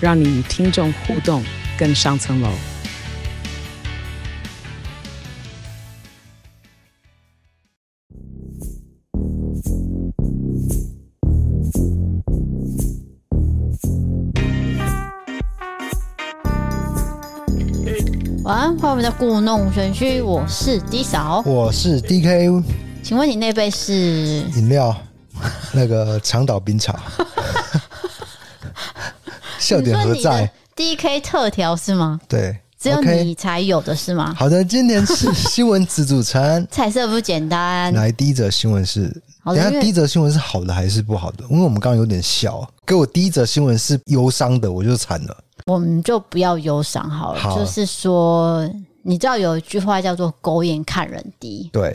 让你与听众互动更上层楼。晚安，欢迎我们的故弄玄虚，我是 D 嫂，我是 DK。请问你那杯是饮料？那个长岛冰茶，笑点何在？DK 特调是吗？对，只有你才有的是吗？好的，今天是新闻自助餐，彩色不简单。来，第一则新闻是，等下第一则新闻是好的还是不好的？因为我们刚刚有点笑，给我第一则新闻是忧伤的，我就惨了。我们就不要忧伤好了，好，就是说，你知道有一句话叫做“狗眼看人低”，对。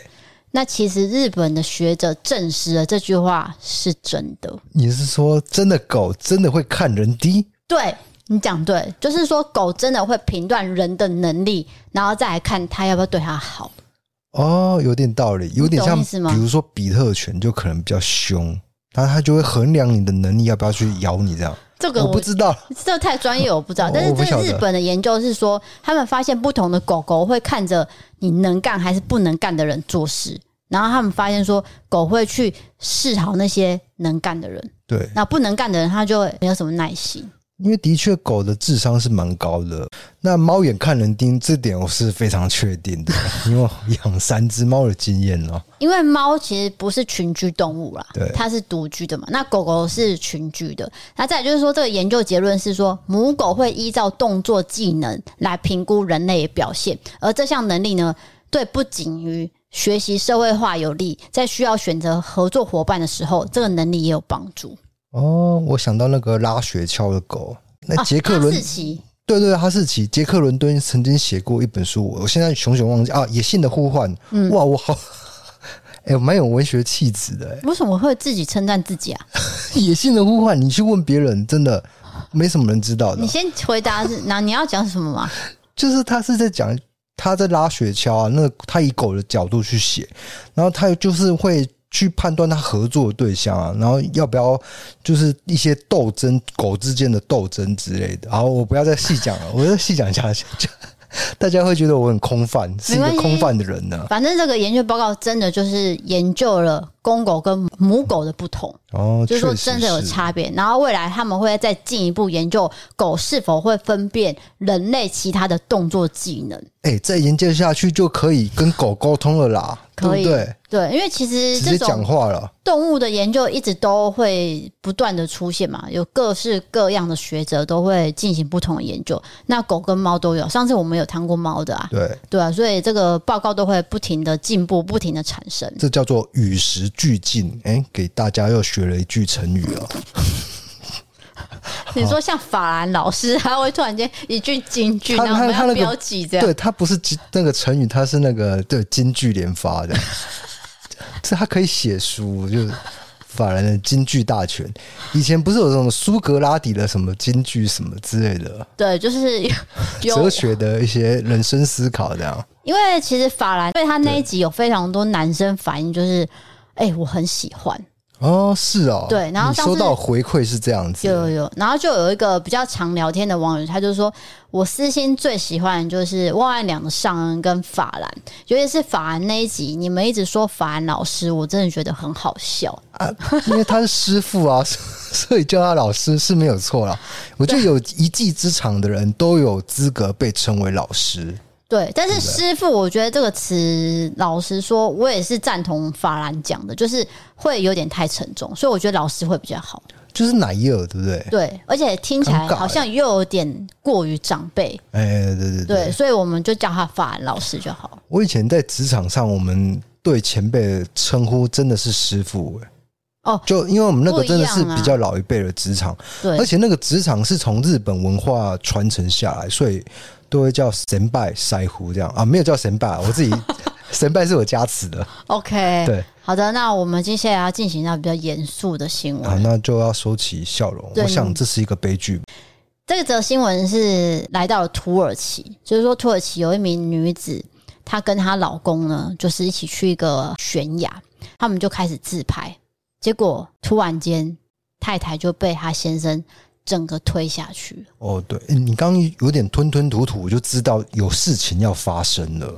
那其实日本的学者证实了这句话是真的。你是说真的狗真的会看人低？对，你讲对，就是说狗真的会评断人的能力，然后再来看它要不要对它好。哦，有点道理，有点像，比如说比特犬就可能比较凶，然后他就会衡量你的能力要不要去咬你这样。这个我，我不知道，这太专业，我不知道。但是这日本的研究是说，他们发现不同的狗狗会看着你能干还是不能干的人做事，然后他们发现说，狗会去示好那些能干的人，对，那不能干的人，他就没有什么耐心。因为的确，狗的智商是蛮高的。那猫眼看人盯，这点我是非常确定的，因为养三只猫的经验哦。因为猫其实不是群居动物啦，对，它是独居的嘛。那狗狗是群居的。那再就是说，这个研究结论是说，母狗会依照动作技能来评估人类的表现，而这项能力呢，对不仅于学习社会化有利，在需要选择合作伙伴的时候，这个能力也有帮助。哦，我想到那个拉雪橇的狗，那杰克伦，哦、对对，哈士奇，杰克伦敦曾经写过一本书，我现在熊熊忘记啊，《野性的呼唤》。嗯，哇，我好，哎、欸，蛮有文学气质的。为什么会自己称赞自己啊？《野性的呼唤》，你去问别人，真的没什么人知道的。你先回答是，那你要讲什么吗？就是他是在讲他在拉雪橇啊，那他以狗的角度去写，然后他就是会。去判断他合作的对象啊，然后要不要就是一些斗争，狗之间的斗争之类的。好，我不要再细讲了，我再细讲一下，大家会觉得我很空泛，是一个空泛的人呢。反正这个研究报告真的就是研究了公狗跟母狗的不同哦，就是说真的有差别。然后未来他们会再进一步研究狗是否会分辨人类其他的动作技能。哎，再研究下去就可以跟狗沟通了啦，可以，对不对？对，因为其实这种讲话了。动物的研究一直都会不断的出现嘛，有各式各样的学者都会进行不同的研究。那狗跟猫都有，上次我们有谈过猫的啊，对对啊，所以这个报告都会不停的进步，不停的产生。这叫做与时俱进。哎，给大家又学了一句成语啊。你说像法兰老师，他会突然间一句京剧，然后他他标记这样，对他不是那个成语，他是那个对京剧连发的，这他可以写书，就是法兰的京剧大全。以前不是有这种苏格拉底的什么京剧什么之类的，对，就是哲学的一些人生思考这样。因为其实法兰对他那一集有非常多男生反应，就是哎、欸，我很喜欢。哦，是哦，对，然后收到回馈是这样子，有有有，然后就有一个比较常聊天的网友，他就说，我私心最喜欢的就是万万良的尚恩跟法兰，尤其是法兰那一集，你们一直说法兰老师，我真的觉得很好笑啊，因为他是师傅啊，所以叫他老师是没有错啦。我觉得有一技之长的人都有资格被称为老师。对，但是师傅，我觉得这个词，老实说，我也是赞同法兰讲的，就是会有点太沉重，所以我觉得老师会比较好，就是奶油，对不对？对，而且听起来好像又有点过于长辈，哎，对对对，对，所以我们就叫他法兰老师就好。我以前在职场上，我们对前辈的称呼真的是师傅，哦，就因为我们那个真的是比较老一辈的职场，对，而且那个职场是从日本文化传承下来，所以都会叫神拜腮胡这样啊，没有叫神拜，我自己 神拜是我加持的。OK，对，好的，那我们接下来要进行到比较严肃的新闻。啊，那就要收起笑容。我想这是一个悲剧。这则新闻是来到了土耳其，就是说土耳其有一名女子，她跟她老公呢，就是一起去一个悬崖，他们就开始自拍，结果突然间太太就被她先生整个推下去。哦，对，你刚刚有点吞吞吐吐，我就知道有事情要发生了。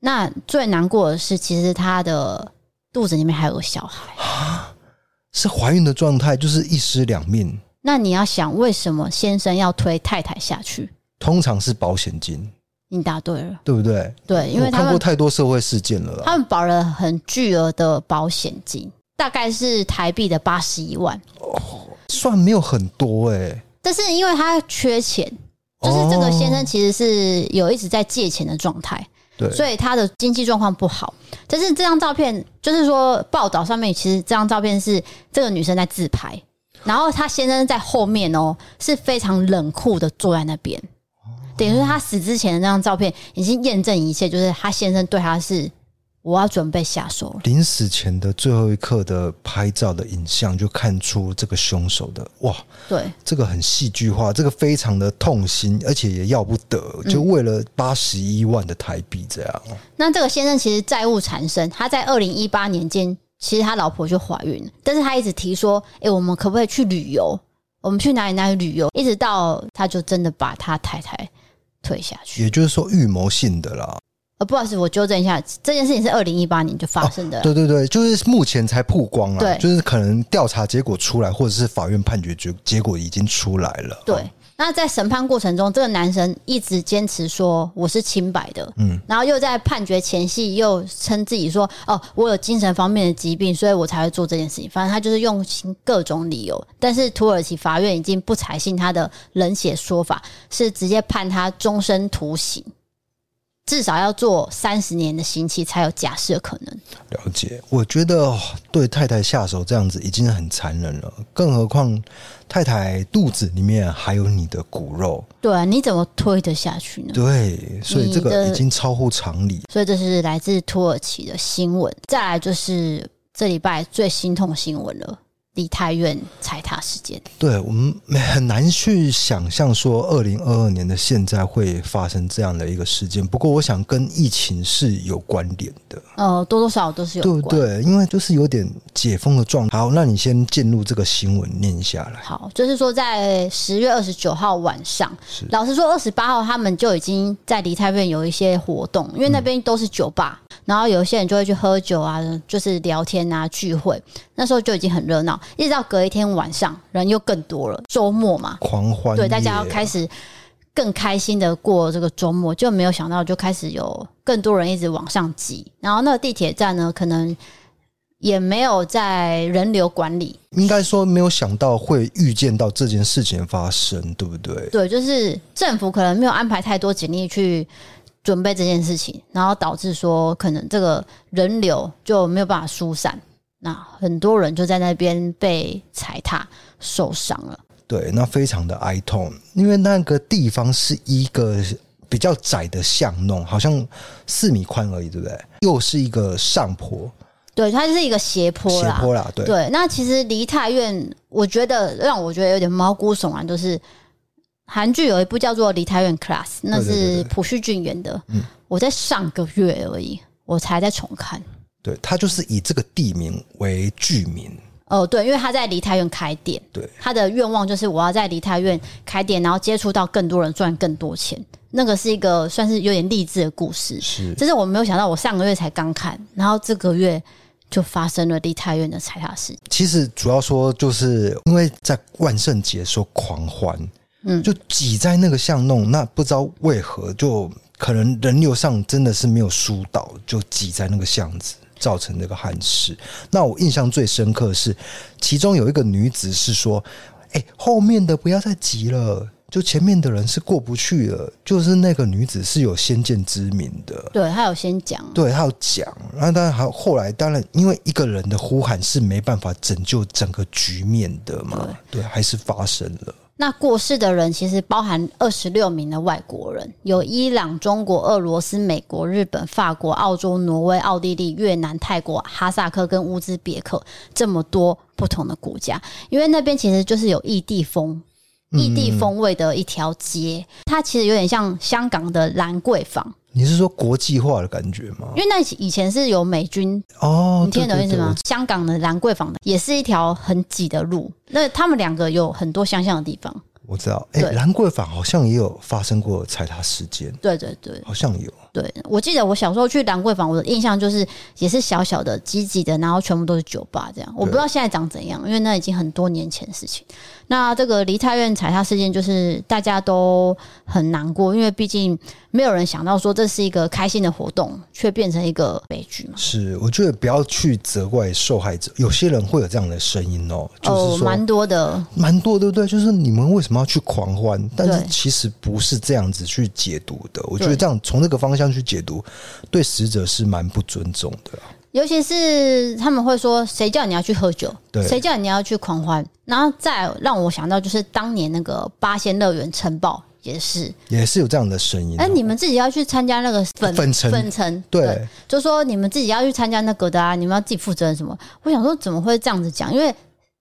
那最难过的是，其实他的肚子里面还有个小孩。是怀孕的状态，就是一尸两命。那你要想，为什么先生要推太太下去？通常是保险金，你答对了，对不对？对，因为我看过太多社会事件了。他们保了很巨额的保险金，大概是台币的八十一万。算没有很多哎、欸，但是因为他缺钱，就是这个先生其实是有一直在借钱的状态，对，所以他的经济状况不好。但是这张照片，就是说报道上面其实这张照片是这个女生在自拍，然后她先生在后面哦，是非常冷酷的坐在那边，等于说他死之前的那张照片已经验证一切，就是他先生对他是我要准备下手了。临死前的最后一刻的拍照的影像，就看出这个凶手的哇，对，这个很戏剧化，这个非常的痛心，而且也要不得，就为了八十一万的台币这样。那这个先生其实债务缠身，他在二零一八年间，其实他老婆就怀孕了，但是他一直提说，哎、欸，我们可不可以去旅游？我们去哪里哪里旅游？一直到他就真的把他太太推下去，也就是说预谋性的啦。呃，不好意思，我纠正一下，这件事情是二零一八年就发生的、哦。对对对，就是目前才曝光啊，对，就是可能调查结果出来，或者是法院判决结结果已经出来了。对，那在审判过程中，这个男生一直坚持说我是清白的，嗯，然后又在判决前夕又称自己说，哦，我有精神方面的疾病，所以我才会做这件事情。反正他就是用尽各种理由，但是土耳其法院已经不采信他的冷血说法，是直接判他终身徒刑。至少要做三十年的刑期才有假设可能。了解，我觉得对太太下手这样子已经很残忍了，更何况太太肚子里面还有你的骨肉。对啊，你怎么推得下去呢？对，所以这个已经超乎常理。所以这是来自土耳其的新闻。再来就是这礼拜最心痛新闻了。梨泰院踩踏事件，对我们很难去想象说，二零二二年的现在会发生这样的一个事件。不过，我想跟疫情是有关联的。呃，多多少少都是有关，对不对？因为就是有点解封的状态。好，那你先进入这个新闻念下来。好，就是说在十月二十九号晚上，老实说，二十八号他们就已经在梨泰院有一些活动，因为那边都是酒吧。嗯然后有一些人就会去喝酒啊，就是聊天啊，聚会。那时候就已经很热闹，一直到隔一天晚上，人又更多了。周末嘛，狂欢，对，大家要开始更开心的过这个周末，就没有想到就开始有更多人一直往上挤。然后那个地铁站呢，可能也没有在人流管理，应该说没有想到会预见到这件事情发生，对不对？对，就是政府可能没有安排太多警力去。准备这件事情，然后导致说可能这个人流就没有办法疏散，那很多人就在那边被踩踏受伤了。对，那非常的哀痛，因为那个地方是一个比较窄的巷弄，好像四米宽而已，对不对？又是一个上坡，对，它是一个斜坡啦，斜坡啦，对。对，那其实梨泰院，我觉得让我觉得有点毛骨悚然，就是。韩剧有一部叫做《梨泰院 Class》，那是朴叙俊演的。嗯，我在上个月而已，我才在重看。对，他就是以这个地名为剧名。哦，对，因为他在梨泰院开店。对，他的愿望就是我要在梨泰院开店，然后接触到更多人，赚更多钱。那个是一个算是有点励志的故事。是，这是我没有想到，我上个月才刚看，然后这个月就发生了梨泰院的踩踏事。其实主要说，就是因为在万圣节的时候狂欢。嗯，就挤在那个巷弄，那不知道为何，就可能人流上真的是没有疏导，就挤在那个巷子，造成那个憾事。那我印象最深刻的是，其中有一个女子是说：“哎、欸，后面的不要再急了，就前面的人是过不去了，就是那个女子是有先见之明的，对，她有先讲，对，她有讲，那当然还后来当然因为一个人的呼喊是没办法拯救整个局面的嘛，对，对，还是发生了。那过世的人其实包含二十六名的外国人，有伊朗、中国、俄罗斯、美国、日本、法国、澳洲、挪威、奥地利、越南、泰国、哈萨克跟乌兹别克这么多不同的国家，因为那边其实就是有异地风、异地风味的一条街，它其实有点像香港的兰桂坊。你是说国际化的感觉吗？因为那以前是有美军哦，你听得懂意思吗？香港的兰桂坊的也是一条很挤的路，那他们两个有很多相像的地方。我知道，哎、欸，兰桂坊好像也有发生过踩踏事件。对对对，好像有。对，我记得我小时候去兰桂坊，我的印象就是也是小小的、挤挤的，然后全部都是酒吧这样。我不知道现在长怎样，因为那已经很多年前的事情。那这个梨泰院踩踏事件，就是大家都很难过，因为毕竟没有人想到说这是一个开心的活动，却变成一个悲剧嘛。是，我觉得不要去责怪受害者，有些人会有这样的声音哦，就是说蛮多的，蛮多，对不对？就是你们为什么要去狂欢？但是其实不是这样子去解读的。我觉得这样从这个方向。这样去解读，对死者是蛮不尊重的。尤其是他们会说：“谁叫你要去喝酒？对，谁叫你要去狂欢？”然后再让我想到，就是当年那个八仙乐园城堡也是，也是有这样的声音。哎，你们自己要去参加那个粉粉城粉城，对，对，就说你们自己要去参加那个的啊，你们要自己负责任什么？我想说，怎么会这样子讲？因为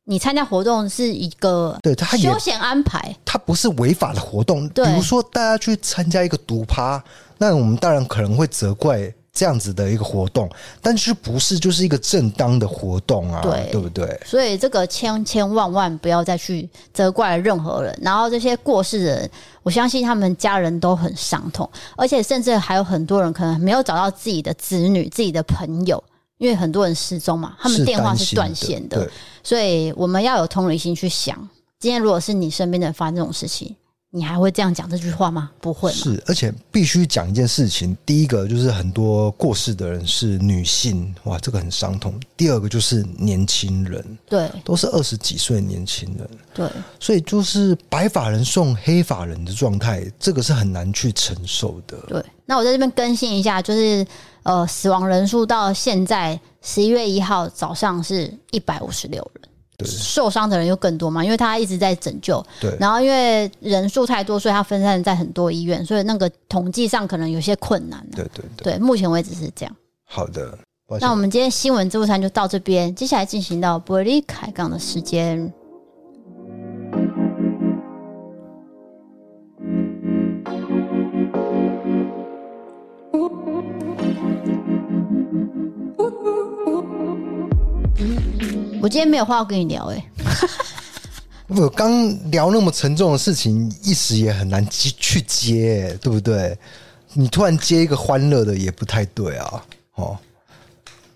你参加活动是一个对他休闲安排，它不是违法的活动。比如说，大家去参加一个赌趴。那我们当然可能会责怪这样子的一个活动，但是不是就是一个正当的活动啊？对，对不对？所以这个千千万万不要再去责怪任何人。然后这些过世的人，我相信他们家人都很伤痛，而且甚至还有很多人可能没有找到自己的子女、自己的朋友，因为很多人失踪嘛，他们电话是断线的。对，所以我们要有同理心去想，今天如果是你身边的人发生这种事情。你还会这样讲这句话吗？不会。是，而且必须讲一件事情。第一个就是很多过世的人是女性，哇，这个很伤痛。第二个就是年轻人，对，都是二十几岁年轻人，对。所以就是白发人送黑发人的状态，这个是很难去承受的。对。那我在这边更新一下，就是呃，死亡人数到现在十一月一号早上是一百五十六人。受伤的人又更多嘛，因为他一直在拯救。对，然后因为人数太多，所以他分散在很多医院，所以那个统计上可能有些困难。对对对，对，目前为止是这样。好的，那我们今天新闻自助餐就到这边，接下来进行到伯利凯港的时间。今天没有话要跟你聊哎、欸，我刚聊那么沉重的事情，一时也很难接去接、欸，对不对？你突然接一个欢乐的也不太对啊。哦，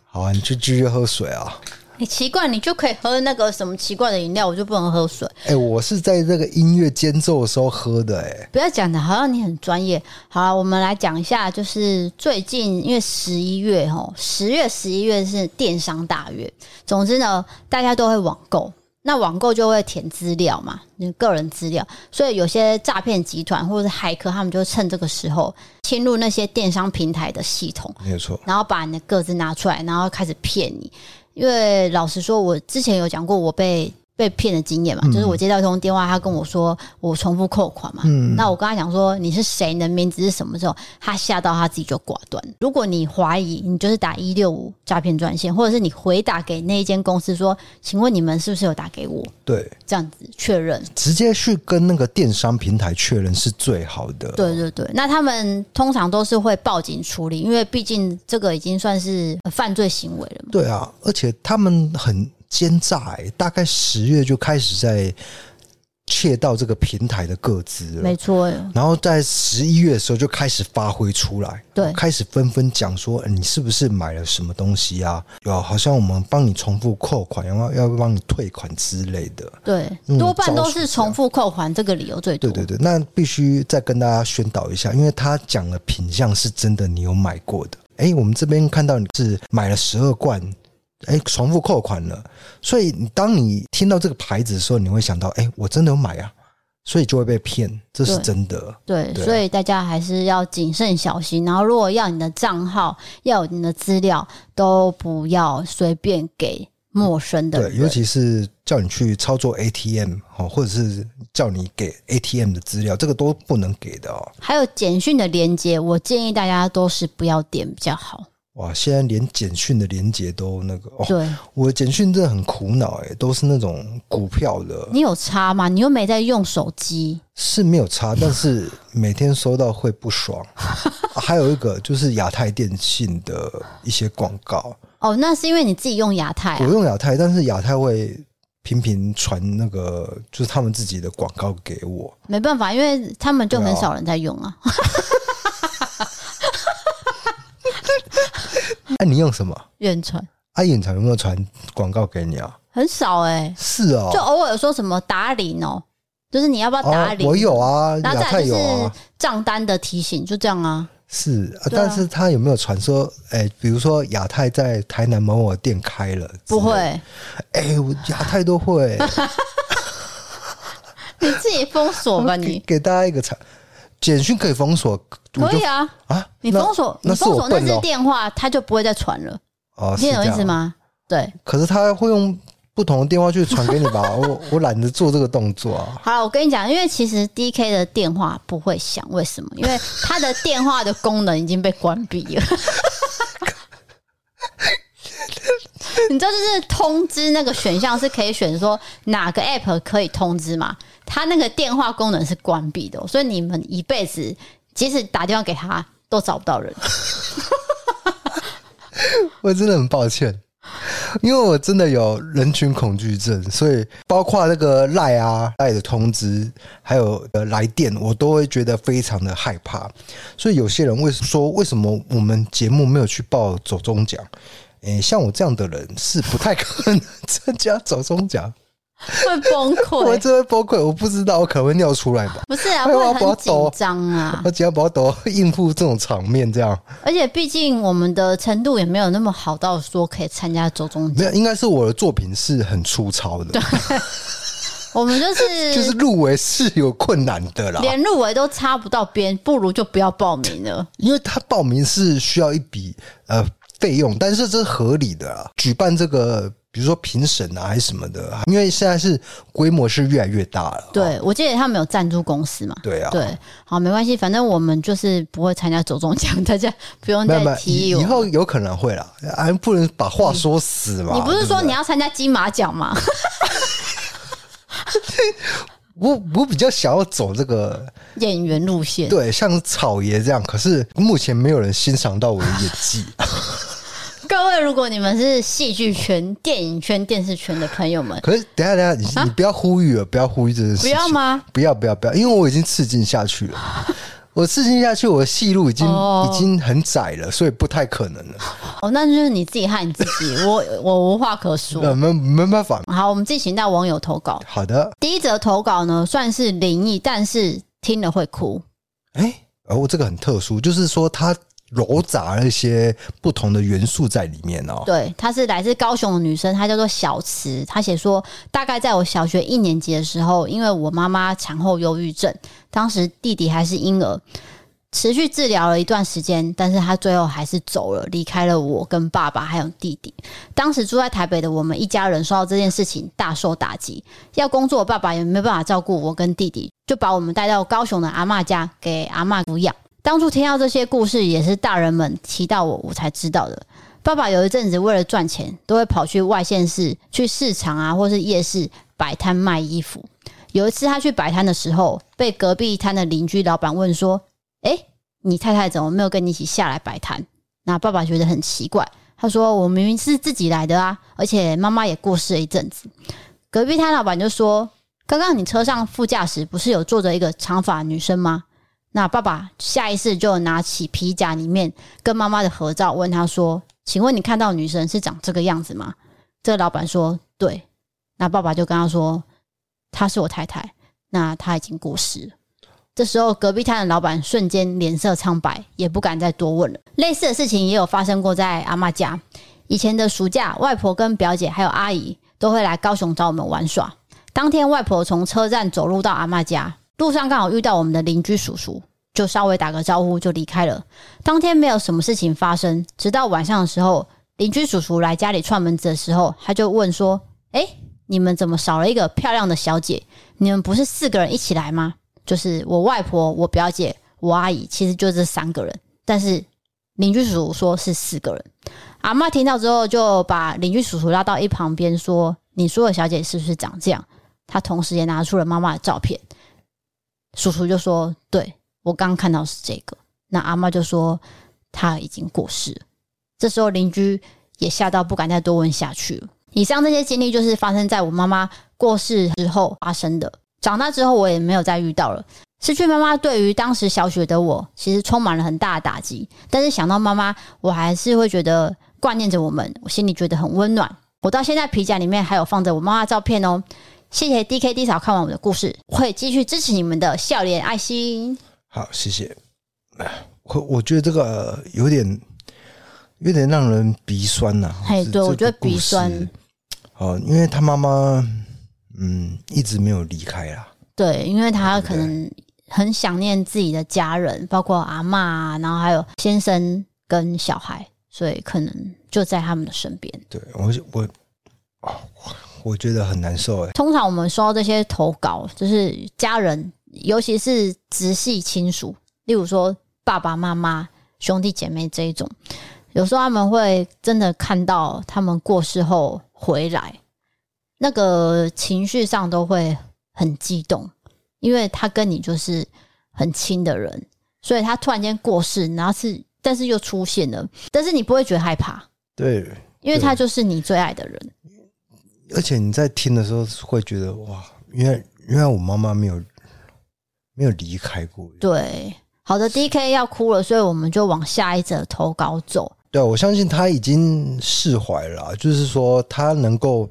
好啊，你去继续喝水啊。你奇怪，你就可以喝那个什么奇怪的饮料，我就不能喝水。哎、欸，我是在这个音乐间奏的时候喝的、欸。哎，不要讲的，好像你很专业。好了，我们来讲一下，就是最近因为十一月齁，十月、十一月是电商大月。总之呢，大家都会网购，那网购就会填资料嘛，你个人资料。所以有些诈骗集团或者是骇客，他们就趁这个时候侵入那些电商平台的系统，没有错，然后把你的个资拿出来，然后开始骗你。因为老实说，我之前有讲过我被被骗的经验嘛，就是我接到一通电话，他跟我说我重复扣款嘛，嗯那我跟他讲说你是谁，你的名字是什么时候，他吓到他自己就挂断。如果你怀疑，你就是打一六五诈骗专线，或者是你回打给那一间公司说，请问你们是不是有打给我？对，这样子确认，直接去跟那个电商平台确认是最好的。对对对，那他们通常都是会报警处理，因为毕竟这个已经算是犯罪行为了嘛。对啊，而且他们很。奸诈哎，大概十月就开始在窃盗这个平台的个资了，没错。然后在十一月的时候就开始发挥出来，对，开始纷纷讲说你是不是买了什么东西啊？有好像我们帮你重复扣款，然后要不帮你退款之类的。对，多半都是重复扣款这个理由最多。对对对，那必须再跟大家宣导一下，因为他讲的品相是真的，你有买过的。哎，我们这边看到你是买了十二罐。哎，重复扣款了，所以当你听到这个牌子的时候，你会想到，哎，我真的有买啊，所以就会被骗，这是真的。对，所以大家还是要谨慎小心。然后，如果要你的账号，要有你的资料，都不要随便给陌生的人。对，尤其是叫你去操作 ATM 哦，或者是叫你给 ATM 的资料，这个都不能给的哦。还有简讯的连接，我建议大家都是不要点比较好。哇，现在连简讯的连结都那个，哦、对，我的简讯真的很苦恼哎，都是那种股票的。你有差吗？你又没在用手机，是没有差，但是每天收到会不爽。啊、还有一个就是亚太电信的一些广告。哦，那是因为你自己用亚太、啊，我用亚太，但是亚太会频频传那个就是他们自己的广告给我。没办法，因为他们就很少人在用啊。哎，你用什么？远传。啊，远传有没有传广告给你啊？很少哎、欸。是哦。就偶尔说什么打铃哦，就是你要不要打铃、哦？我有啊，亚太有啊。账单的提醒就这样啊。是啊，但是他有没有传说？哎、欸，比如说亚太在台南某某店开了？不会。哎、欸，我亚太都会。你自己封锁吧，你给。给大家一个彩。简讯可以封锁，可以啊啊！你封锁，你封锁那只电话，它就不会再传了。哦，你懂意思吗？对。可是他会用不同的电话去传给你吧？我我懒得做这个动作啊。好了，我跟你讲，因为其实 DK 的电话不会响，为什么？因为他的电话的功能已经被关闭了。你知道，就是通知那个选项是可以选说哪个 app 可以通知吗？他那个电话功能是关闭的，所以你们一辈子即使打电话给他都找不到人。我真的很抱歉，因为我真的有人群恐惧症，所以包括那个赖啊赖的通知，还有来电，我都会觉得非常的害怕。所以有些人为什么说为什么我们节目没有去报走中奖？诶，像我这样的人是不太可能 参加走中奖。会崩溃，我真会崩溃。我不知道，我可能会尿出来吧？不是啊，会很紧张啊。我只要把抖应付这种场面，这样。而且毕竟我们的程度也没有那么好到说可以参加走中奖。没有，应该是我的作品是很粗糙的。对，我们就是就是入围是有困难的啦，连入围都插不到边，不如就不要报名了。因为他报名是需要一笔呃费用，但是这是合理的啊。举办这个。比如说评审啊，还是什么的，因为现在是规模是越来越大了。对，我记得他们有赞助公司嘛。对啊。对，好，没关系，反正我们就是不会参加走中奖，大家不用再提我。以后有可能会啦，还不能把话说死嘛。你不是说你要参加金马奖吗？我我比较想要走这个演员路线，对，像草爷这样。可是目前没有人欣赏到我的演技。各位，如果你们是戏剧圈、电影圈、电视圈的朋友们，可是等下等下，你、啊、你不要呼吁了，不要呼吁这件事情，不要吗？不要不要不要，因为我已经刺进下去了，我刺进下去，我的戏路已经、哦、已经很窄了，所以不太可能了。哦，那就是你自己害你自己，我我无话可说，没没办法。好，我们进行到网友投稿。好的，第一则投稿呢，算是灵异，但是听了会哭。哎、欸，哦，这个很特殊，就是说他。揉杂了一些不同的元素在里面哦。对，她是来自高雄的女生，她叫做小慈。她写说，大概在我小学一年级的时候，因为我妈妈产后忧郁症，当时弟弟还是婴儿，持续治疗了一段时间，但是她最后还是走了，离开了我跟爸爸还有弟弟。当时住在台北的我们一家人受到这件事情大受打击，要工作，爸爸也没办法照顾我跟弟弟，就把我们带到高雄的阿嬷家给阿嬷抚养。当初听到这些故事，也是大人们提到我，我才知道的。爸爸有一阵子为了赚钱，都会跑去外县市、去市场啊，或是夜市摆摊卖衣服。有一次他去摆摊的时候，被隔壁摊的邻居老板问说：“诶，你太太怎么没有跟你一起下来摆摊？”那爸爸觉得很奇怪，他说：“我明明是自己来的啊，而且妈妈也过世了一阵子。”隔壁摊老板就说：“刚刚你车上副驾驶不是有坐着一个长发女生吗？”那爸爸下意识就拿起皮夹里面跟妈妈的合照，问他说：“请问你看到女生是长这个样子吗？”这个老板说：“对。”那爸爸就跟他说：“她是我太太，那她已经过世了。”这时候隔壁摊的老板瞬间脸色苍白，也不敢再多问了。类似的事情也有发生过在阿嬷家。以前的暑假，外婆跟表姐还有阿姨都会来高雄找我们玩耍。当天外婆从车站走路到阿嬷家，路上刚好遇到我们的邻居叔叔，就稍微打个招呼就离开了。当天没有什么事情发生，直到晚上的时候，邻居叔叔来家里串门子的时候，他就问说：“诶，你们怎么少了一个漂亮的小姐？你们不是四个人一起来吗？就是我外婆、我表姐、我阿姨，其实就这三个人。但是邻居叔叔说是四个人。”阿嬷听到之后，就把邻居叔叔拉到一旁边说：“你说的小姐是不是长这样？”他同时也拿出了妈妈的照片。叔叔就说：“对，我刚看到是这个。”那阿妈就说：“她已经过世了。”这时候邻居也吓到，不敢再多问下去了。以上这些经历就是发生在我妈妈过世之后发生的。长大之后，我也没有再遇到了。失去妈妈，对于当时小学的我，其实充满了很大的打击。但是想到妈妈，我还是会觉得。挂念着我们，我心里觉得很温暖。我到现在皮夹里面还有放着我妈妈照片哦。谢谢 D K D 嫂看完我的故事，我会继续支持你们的笑脸爱心。好，谢谢。我我觉得这个有点有点让人鼻酸呐、啊。嘿，对，我觉得鼻酸。哦，因为他妈妈嗯一直没有离开啊。对，因为他可能很想念自己的家人，包括阿嬷啊，然后还有先生跟小孩。所以可能就在他们的身边。对我，我我觉得很难受哎。通常我们收到这些投稿，就是家人，尤其是直系亲属，例如说爸爸妈妈、兄弟姐妹这一种，有时候他们会真的看到他们过世后回来，那个情绪上都会很激动，因为他跟你就是很亲的人，所以他突然间过世，然后是。但是又出现了，但是你不会觉得害怕，对，因为他就是你最爱的人。而且你在听的时候会觉得哇，因为因为我妈妈没有没有离开过。对，好的，D K 要哭了，所以我们就往下一则投稿走。对，我相信他已经释怀了，就是说他能够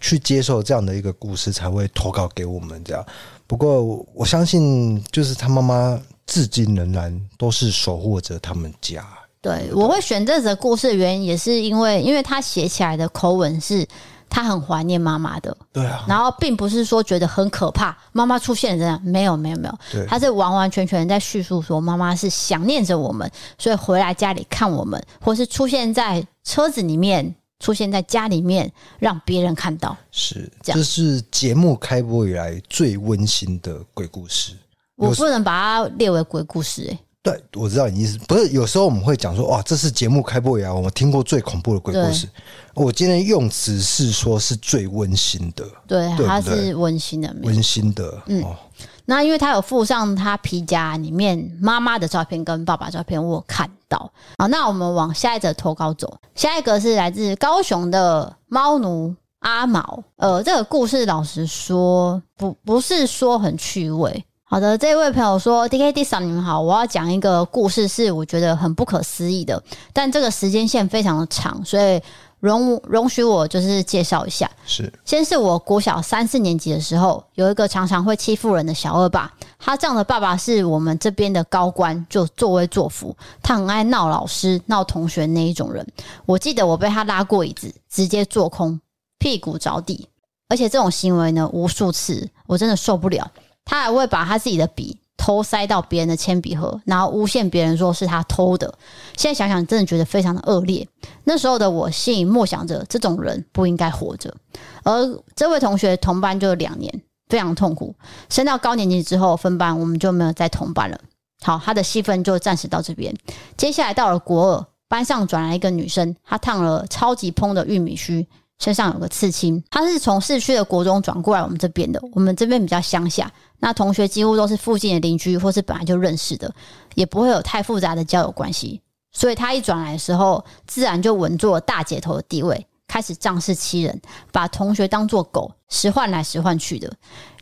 去接受这样的一个故事，才会投稿给我们这样。不过我相信，就是他妈妈。至今仍然都是守护着他们家。对，我会选这则故事的原因，也是因为，因为他写起来的口吻是他很怀念妈妈的。对啊。然后并不是说觉得很可怕，妈妈出现这样，没有，没有，没有。他是完完全全在叙述说，妈妈是想念着我们，所以回来家里看我们，或是出现在车子里面，出现在家里面，让别人看到。是，这，这是节目开播以来最温馨的鬼故事。我不能把它列为鬼故事，欸，对，我知道你意思。不是，有时候我们会讲说，哇，这是节目开播以来我们听过最恐怖的鬼故事。我今天用词是说是最温馨的，对，对对它是温馨的，温馨的。嗯，哦，那因为他有附上他皮夹里面妈妈的照片跟爸爸照片，我有看到。好，那我们往下一则投稿走。下一个是来自高雄的猫奴阿毛。呃，这个故事老实说，不不是说很趣味。好的，这位朋友说：“D K D 嫂，你们好，我要讲一个故事，是我觉得很不可思议的，但这个时间线非常的长，所以容容许我就是介绍一下。是，先是我国小三四年级的时候，有一个常常会欺负人的小恶霸，他这样的爸爸是我们这边的高官，就作威作福，他很爱闹老师、闹同学那一种人。我记得我被他拉过椅子，直接坐空，屁股着地，而且这种行为呢，无数次，我真的受不了。”他还会把他自己的笔偷塞到别人的铅笔盒，然后诬陷别人说是他偷的。现在想想，真的觉得非常的恶劣。那时候的我心里默想着，这种人不应该活着。而这位同学同班就两年，非常痛苦。升到高年级之后分班，我们就没有再同班了。好，他的戏份就暂时到这边。接下来到了国二，班上转来一个女生，她烫了超级蓬的玉米须。身上有个刺青，他是从市区的国中转过来我们这边的。我们这边比较乡下，那同学几乎都是附近的邻居，或是本来就认识的，也不会有太复杂的交友关系。所以他一转来的时候，自然就稳坐大姐头的地位，开始仗势欺人，把同学当作狗，使唤来使唤去的。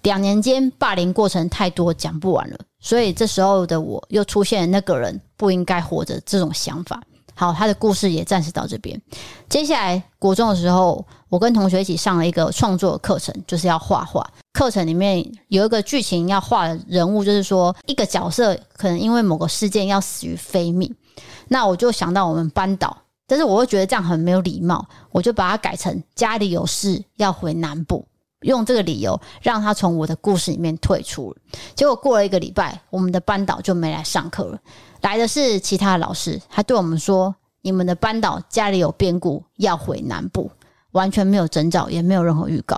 两年间霸凌过程太多，讲不完了。所以这时候的我又出现了那个人不应该活着这种想法。好，他的故事也暂时到这边。接下来国中的时候，我跟同学一起上了一个创作课程，就是要画画。课程里面有一个剧情要画的人物，就是说一个角色可能因为某个事件要死于非命。那我就想到我们班导，但是我会觉得这样很没有礼貌，我就把它改成家里有事要回南部。用这个理由让他从我的故事里面退出。结果过了一个礼拜，我们的班导就没来上课了，来的是其他老师，他对我们说：“你们的班导家里有变故，要回南部。”完全没有征兆，也没有任何预告。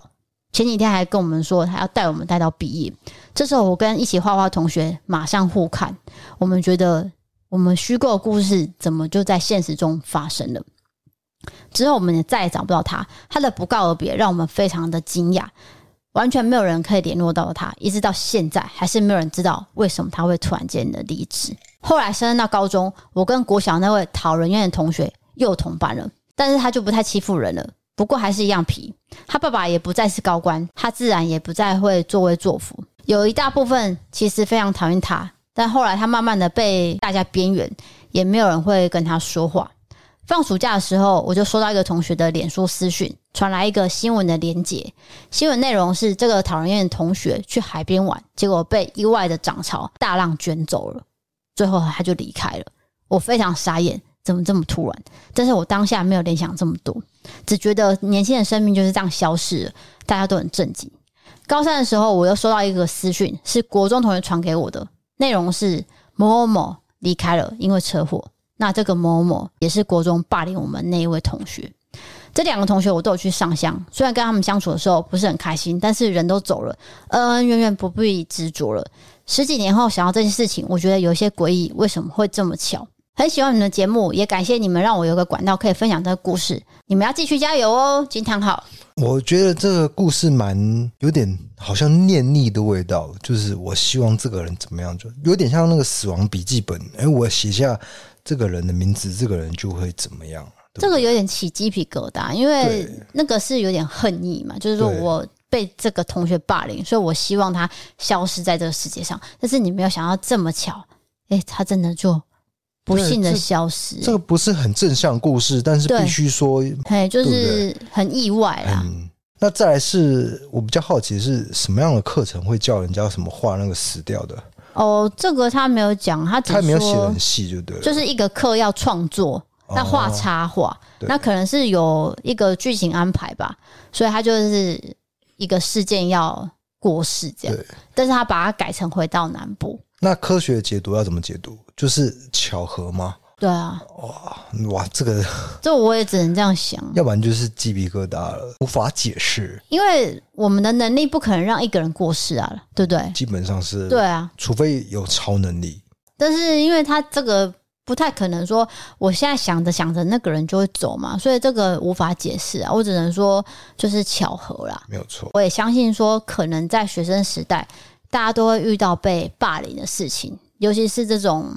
前几天还跟我们说他要带我们带到毕业。这时候我跟一起画画同学马上互看，我们觉得我们虚构故事怎么就在现实中发生了？之后我们也再也找不到他，他的不告而别让我们非常的惊讶，完全没有人可以联络到他，一直到现在还是没有人知道为什么他会突然间的离职。后来升到高中，我跟国小那位讨人厌的同学又同班了，但是他就不太欺负人了。不过还是一样皮，他爸爸也不再是高官，他自然也不再会作威作福。有一大部分其实非常讨厌他，但后来他慢慢的被大家边缘，也没有人会跟他说话。放暑假的时候，我就收到一个同学的脸书私讯，传来一个新闻的连结。新闻内容是这个讨人厌的同学去海边玩，结果被意外的涨潮大浪卷走了，最后他就离开了。我非常傻眼。怎么这么突然？但是我当下没有联想这么多，只觉得年轻人生命就是这样消失了，大家都很震惊。高三的时候，我又收到一个私讯，是国中同学传给我的，内容是某某某离开了，因为车祸。那这个某某某也是国中霸凌我们那一位同学。这两个同学我都有去上香，虽然跟他们相处的时候不是很开心，但是人都走了，恩恩怨怨不必执着了。十几年后想到这件事情，我觉得有些诡异，为什么会这么巧？很喜欢你们的节目，也感谢你们让我有个管道可以分享这个故事。你们要继续加油哦！金叹号！我觉得这个故事蛮有点好像念力的味道，就是我希望这个人怎么样，就有点像那个死亡笔记本。哎，我写下这个人的名字，这个人就会怎么样？这个有点起鸡皮疙瘩，因为那个是有点恨意嘛，就是说我被这个同学霸凌，所以我希望他消失在这个世界上。但是你没有想到这么巧，哎，他真的就。不幸的消失，这个不是很正向故事，但是必须说，哎，就是很意外啦。嗯，那再来是我比较好奇是什么样的课程会教人家什么画那个死掉的？哦，这个他没有讲，他只他没有写很细，就对了，就是一个课要创作，那画插画，那可能是有一个剧情安排吧，所以他就是一个事件要过世这样，但是他把它改成回到南部。那科学的解读要怎么解读？就是巧合吗？对啊，哇哇，这个 这我也只能这样想，要不然就是鸡皮疙瘩了，无法解释。因为我们的能力不可能让一个人过世啊，对不对？基本上是，对啊，除非有超能力。但是因为他这个不太可能说，我现在想着想着那个人就会走嘛，所以这个无法解释啊。我只能说就是巧合啦，没有错。我也相信说，可能在学生时代。大家都会遇到被霸凌的事情，尤其是这种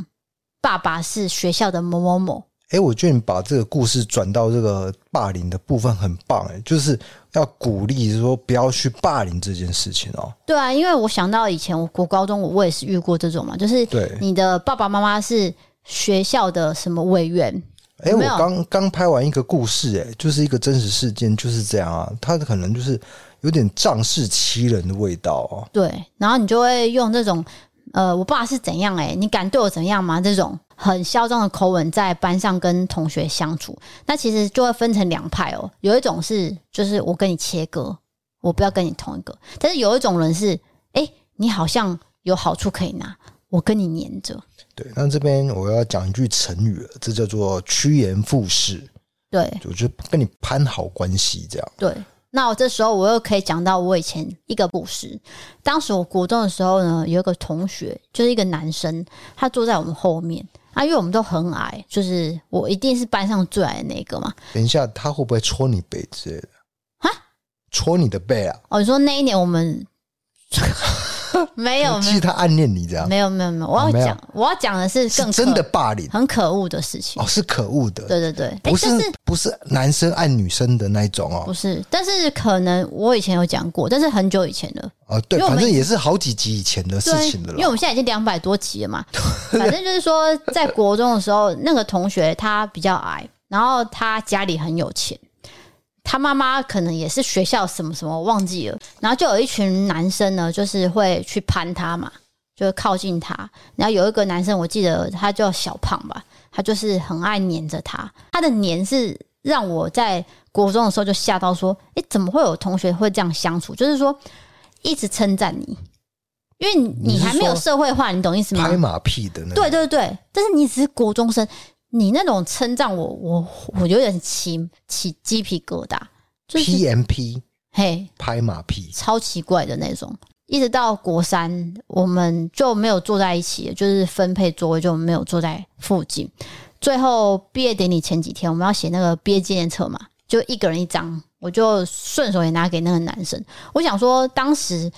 爸爸是学校的某某某。哎，我觉得你把这个故事转到这个霸凌的部分很棒，哎，就是要鼓励说不要去霸凌这件事情哦。对啊，因为我想到以前我国高中我我也是遇过这种嘛，就是对你的爸爸妈妈是学校的什么委员。哎，我刚刚拍完一个故事，哎，就是一个真实事件，就是这样啊，他可能就是。有点仗势欺人的味道哦。对，然后你就会用这种，呃，我爸是怎样哎，你敢对我怎样吗？这种很嚣张的口吻在班上跟同学相处，那其实就会分成两派哦。有一种是，就是我跟你切割，我不要跟你同一个；但是有一种人是，哎，你好像有好处可以拿，我跟你黏着。对，那这边我要讲一句成语了，这叫做趋炎附势。对，就就跟你攀好关系这样。对。那我这时候我又可以讲到我以前一个故事。当时我国中的时候呢，有一个同学，就是一个男生，他坐在我们后面啊，因为我们都很矮，就是我一定是班上最矮的那个嘛。等一下，他会不会戳你背之类的？啊？戳你的背啊？哦，你说那一年我们。没有，其实他暗恋你这样。没有，没有，没有。我要讲，我要讲的是更真的霸凌，很可恶的事情。哦，是可恶的。对对对，不是不是男生爱女生的那一种哦。不是，但是可能我以前有讲过，但是很久以前了。哦，对，反正也是好几集以前的事情了。因为我们现在已经两百多集了嘛。反正就是说，在国中的时候，那个同学他比较矮，然后他家里很有钱。他妈妈可能也是学校什么什么忘记了，然后就有一群男生呢，就是会去攀他嘛，就会靠近他。然后有一个男生，我记得他叫小胖吧，他就是很爱黏着他。他的黏是让我在国中的时候就吓到说，哎、欸，怎么会有同学会这样相处？就是说一直称赞你，因为你还没有社会化，你懂意思吗？拍马屁的那对对，但是你只是国中生，你那种称赞我，我我有点起起鸡皮疙瘩。就是 PMP，嘿，拍马屁，超奇怪的那种。一直到国三，我们就没有坐在一起，就是分配座位就没有坐在附近。最后毕业典礼前几天，我们要写那个毕业纪念册嘛，就一个人一张，我就顺手也拿给那个男生。我想说，当时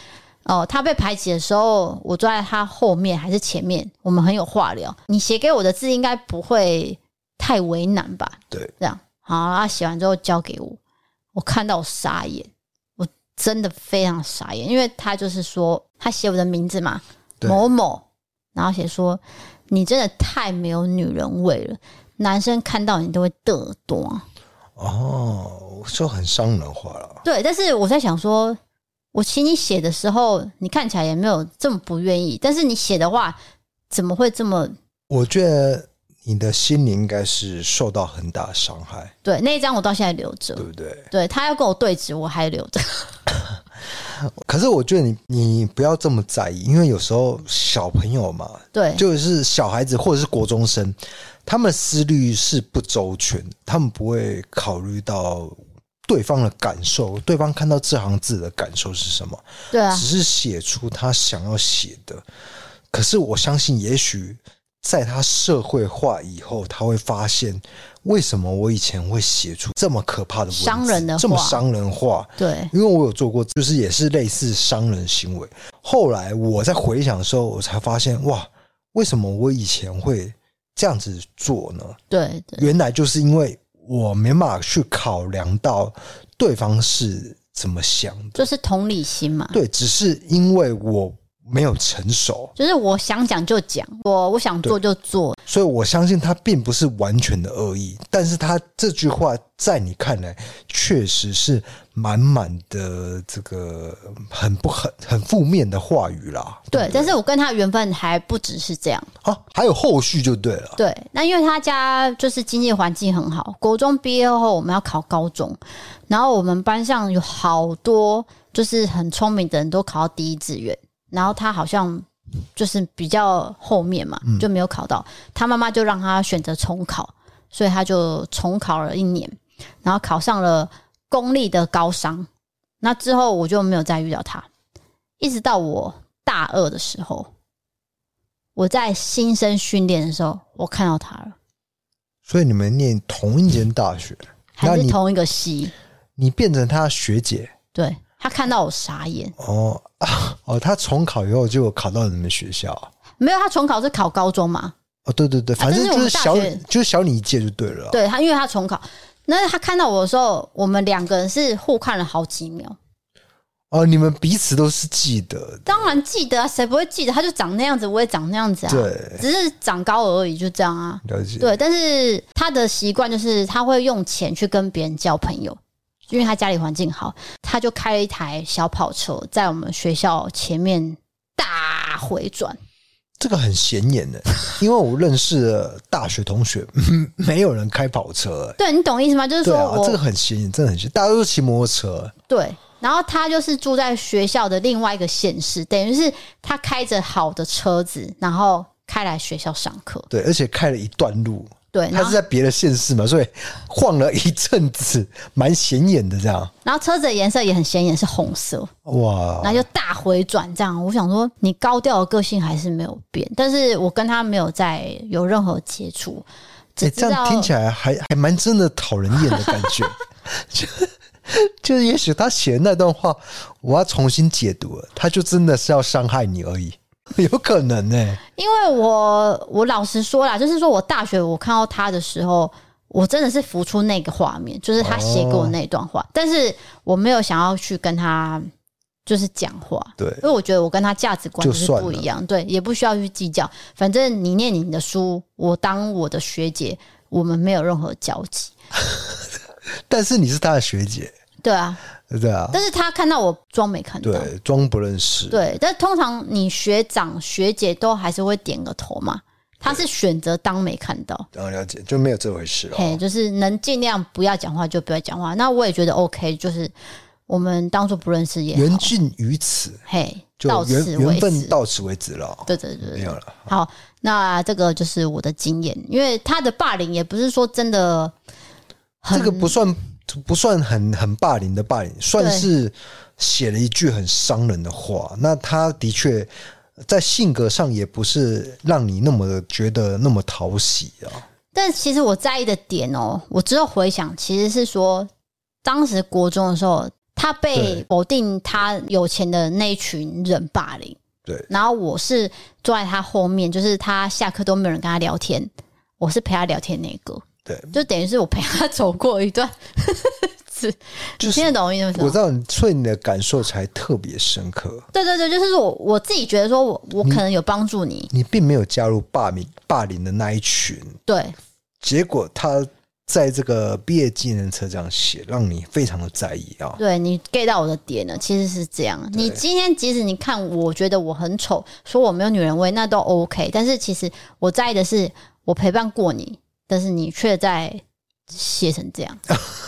哦、呃，他被排挤的时候，我坐在他后面还是前面，我们很有话聊。你写给我的字应该不会太为难吧？对，这样好，他写完之后交给我，我看到我傻眼。我真的非常傻眼，因为他就是说，他写我的名字嘛，某某，然后写说，你真的太没有女人味了，男生看到你都会得多。哦，就很伤人的话了。对，但是我在想说，我请你写的时候，你看起来也没有这么不愿意，但是你写的话，怎么会这么？我觉得。你的心灵应该是受到很大的伤害。对，那一张我到现在留着，对不对？对，他要跟我对质，我还留着。可是我觉得你你不要这么在意，因为有时候小朋友嘛，对，就是小孩子或者是国中生，他们思虑是不周全，他们不会考虑到对方的感受，对方看到这行字的感受是什么？对啊，只是写出他想要写的。可是我相信，也许。在他社会化以后，他会发现为什么我以前会写出这么可怕的文字，伤人的话，这么伤人话。对，因为我有做过，就是也是类似伤人行为。后来我在回想的时候，我才发现，哇，为什么我以前会这样子做呢？对，对，原来就是因为我没办法去考量到对方是怎么想的，就是同理心嘛。对，只是因为我。没有成熟，就是我想讲就讲，我我想做就做，所以我相信他并不是完全的恶意，但是他这句话在你看来确实是满满的这个很不很很负面的话语啦。对，对，但是我跟他缘分还不只是这样啊，还有后续就对了。对，那因为他家就是经济环境很好，国中毕业后我们要考高中，然后我们班上有好多就是很聪明的人都考到第一志愿。然后他好像就是比较后面嘛，就没有考到。他妈妈就让他选择重考，所以他就重考了一年，然后考上了公立的高商。那之后我就没有再遇到他，一直到我大二的时候，我在新生训练的时候，我看到他了。所以你们念同一间大学，还是同一个系？你变成他学姐？对。他看到我傻眼哦啊 哦，他重考以后就考到你们学校？没有，他重考是考高中嘛？哦，对对对，反正就是小，就是小你一届就对了。对他，因为他重考，那他看到我的时候，我们两个人是互看了好几秒。哦，你们彼此都是记得？当然记得啊，谁不会记得？他就长那样子，我也长那样子啊，对，只是长高而已，就这样啊。了解。对，但是他的习惯就是他会用钱去跟别人交朋友。因为他家里环境好，他就开了一台小跑车，在我们学校前面大回转。这个很显眼的，因为我认识的大学同学，没有人开跑车。对，你懂意思吗？就是说我，啊、这个很显眼，真的很显眼，大家都是骑摩托车。对，然后他就是住在学校的另外一个县市，等于是他开着好的车子，然后开来学校上课。对，而且开了一段路。对，他是在别的县市嘛，所以晃了一阵子，蛮显眼的这样。然后车子的颜色也很显眼，是红色。哇！然后就大回转这样。我想说，你高调的个性还是没有变，但是我跟他没有再有任何接触。哎、欸，这样听起来还还蛮真的讨人厌的感觉。就就是，也许他写的那段话，我要重新解读了，他就真的是要伤害你而已。有可能呢、欸，因为我我老实说啦，就是说我大学我看到他的时候，我真的是浮出那个画面，就是他写给我那段话，哦、但是我没有想要去跟他就是讲话，对，因为我觉得我跟他价值观是不一样，对，也不需要去计较，反正你念你的书，我当我的学姐，我们没有任何交集。但是你是他的学姐，对啊。对啊，但是他看到我装没看到，对，装不认识。对，但通常你学长学姐都还是会点个头嘛，他是选择当没看到。然后了解，就没有这回事了。嘿，就是能尽量不要讲话就不要讲话。那我也觉得 OK，就是我们当初不认识也好。缘尽于此，嘿，就到此缘分到此为止了。对对对对，没有了。好，那这个就是我的经验，因为他的霸凌也不是说真的，这个不算不算很很霸凌的霸凌，算是写了一句很伤人的话。那他的确。在性格上也不是让你那么觉得那么讨喜啊。但其实我在意的点哦，我之后回想，其实是说，当时国中的时候，他被否定他有钱的那一群人霸凌。对。然后我是坐在他后面，就是他下课都没有人跟他聊天，我是陪他聊天那个。对。就等于是我陪他走过一段。是，就听得懂我意思吗？我知道，所以你的感受才特别深刻。对对对，就是我我自己觉得说我，我我可能有帮助你，你，你并没有加入霸凌霸凌的那一群。对，结果他在这个毕业纪念册这样写，让你非常的在意啊。对，你 get 到我的点了，其实是这样。你今天即使你看，我觉得我很丑，说我没有女人味，那都 OK。但是其实我在意的是，我陪伴过你，但是你却在写成这样。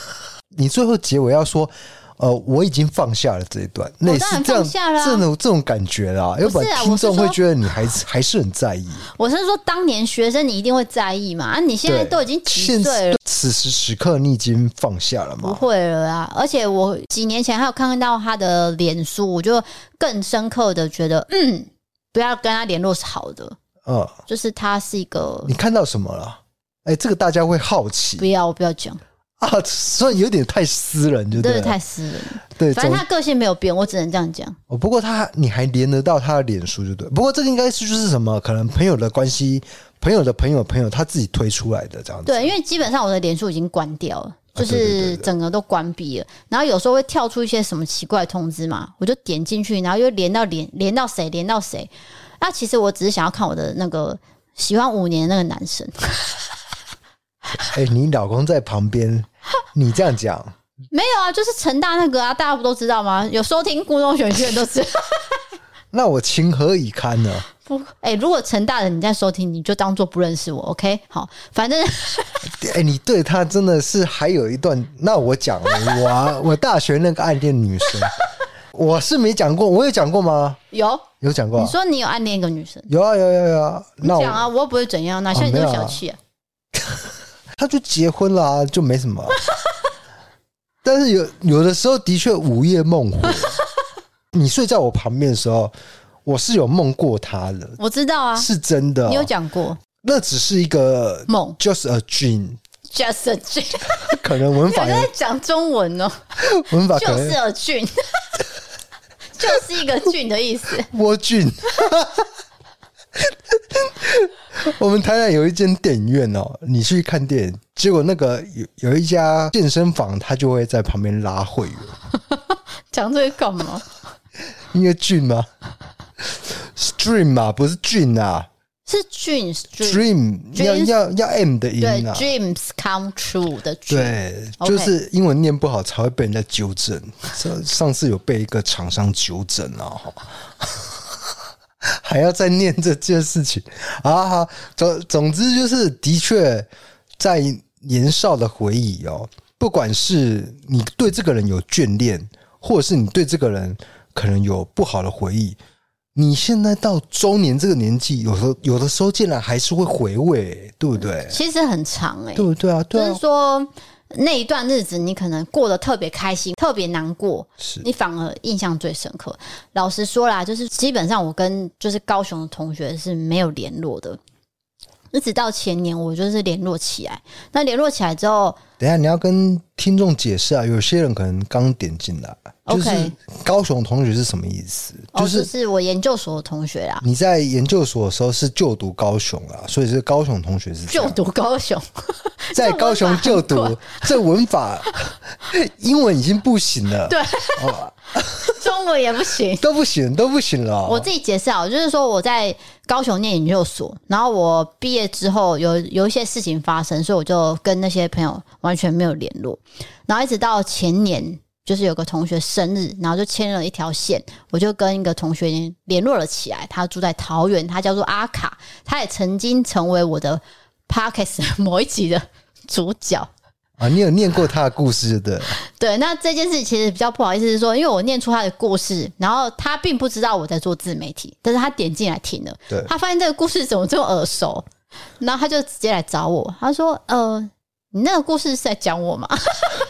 你最后结尾要说，呃，我已经放下了这一段，类似这样这种这种感觉啦，要不然听众会觉得你还是还是很在意。我是说，当年学生你一定会在意嘛？啊，你现在都已经几岁了？此时此刻你已经放下了吗？不会了啊！而且我几年前还有看到他的脸书，我就更深刻的觉得，嗯，不要跟他联络是好的。嗯，就是他是一个，你看到什么了？哎，这个大家会好奇。不要，我不要讲。啊，所以有点太私人，就对，对，太私人。对，反正他个性没有变，我只能这样讲。哦，不过他你还连得到他的脸书，就对。不过这个应该是就是什么，可能朋友的关系，朋友的朋友朋友他自己推出来的这样子。对，因为基本上我的脸书已经关掉了，就是整个都关闭了。然后有时候会跳出一些什么奇怪的通知嘛，我就点进去，然后又连到连连到谁，连到谁。那其实我只是想要看我的那个喜欢五年的那个男生。哎、欸，你老公在旁边，你这样讲 没有啊？就是成大那个啊，大家不都知道吗？有收听故弄玄虚的都知道。那我情何以堪呢？不，哎、欸，如果成大的你在收听，你就当做不认识我，OK？好，反正，哎、欸，你对他真的是还有一段。那我讲了我、啊、我大学那个暗恋女生，我是没讲过，我有讲过吗？有，有讲过。你说你有暗恋一个女生？有啊，有有有啊。你讲啊，我又不会怎样，哪像你这么小气啊？他就结婚了啊，就没什么。但是有有的时候的确午夜梦回，你睡在我旁边的时候，我是有梦过他的。我知道啊，是真的。你有讲过？那只是一个梦，just a dream，just a dream。可能文法在讲中文哦，文法就是 a dream，就是一个菌的意思。莴菌。我们台南有一间电影院哦，你去看电影，结果那个有有一家健身房，他就会在旁边拉会员。讲这个干嘛？因为俊吗？Stream 嘛，不是俊啊，是菌。Dream 要要要 M 的音啊，Dreams come true 的 dream。对，就是英文念不好才会被人家纠正。上上次有被一个厂商纠正啊。还要再念这件事情啊！好，总总之就是，的确在年少的回忆哦，不管是你对这个人有眷恋，或者是你对这个人可能有不好的回忆，你现在到中年这个年纪，有时候有的时候竟然还是会回味，对不对？其实很长哎，对不对啊？对啊，就是说。那一段日子，你可能过得特别开心，特别难过，是你反而印象最深刻。老实说啦，就是基本上我跟就是高雄的同学是没有联络的，一直到前年我就是联络起来。那联络起来之后，等一下你要跟听众解释啊，有些人可能刚点进来。就是高雄同学是什么意思？就是是我研究所的同学啊。你在研究所的时候是就读高雄啊，所以是高雄同学是就读高雄，在高雄就读，这文法 英文已经不行了，对，中文也不行，都不行，都不行了。我自己解释啊，就是说我在高雄念研究所，然后我毕业之后有有一些事情发生，所以我就跟那些朋友完全没有联络，然后一直到前年。就是有个同学生日，然后就牵了一条线，我就跟一个同学联络了起来。他住在桃园，他叫做阿卡，他也曾经成为我的 parkas 某一集的主角啊。你有念过他的故事的？对，那这件事其实比较不好意思，是说，因为我念出他的故事，然后他并不知道我在做自媒体，但是他点进来听了，对，他发现这个故事怎么这么耳熟，然后他就直接来找我，他说：“呃，你那个故事是在讲我吗？”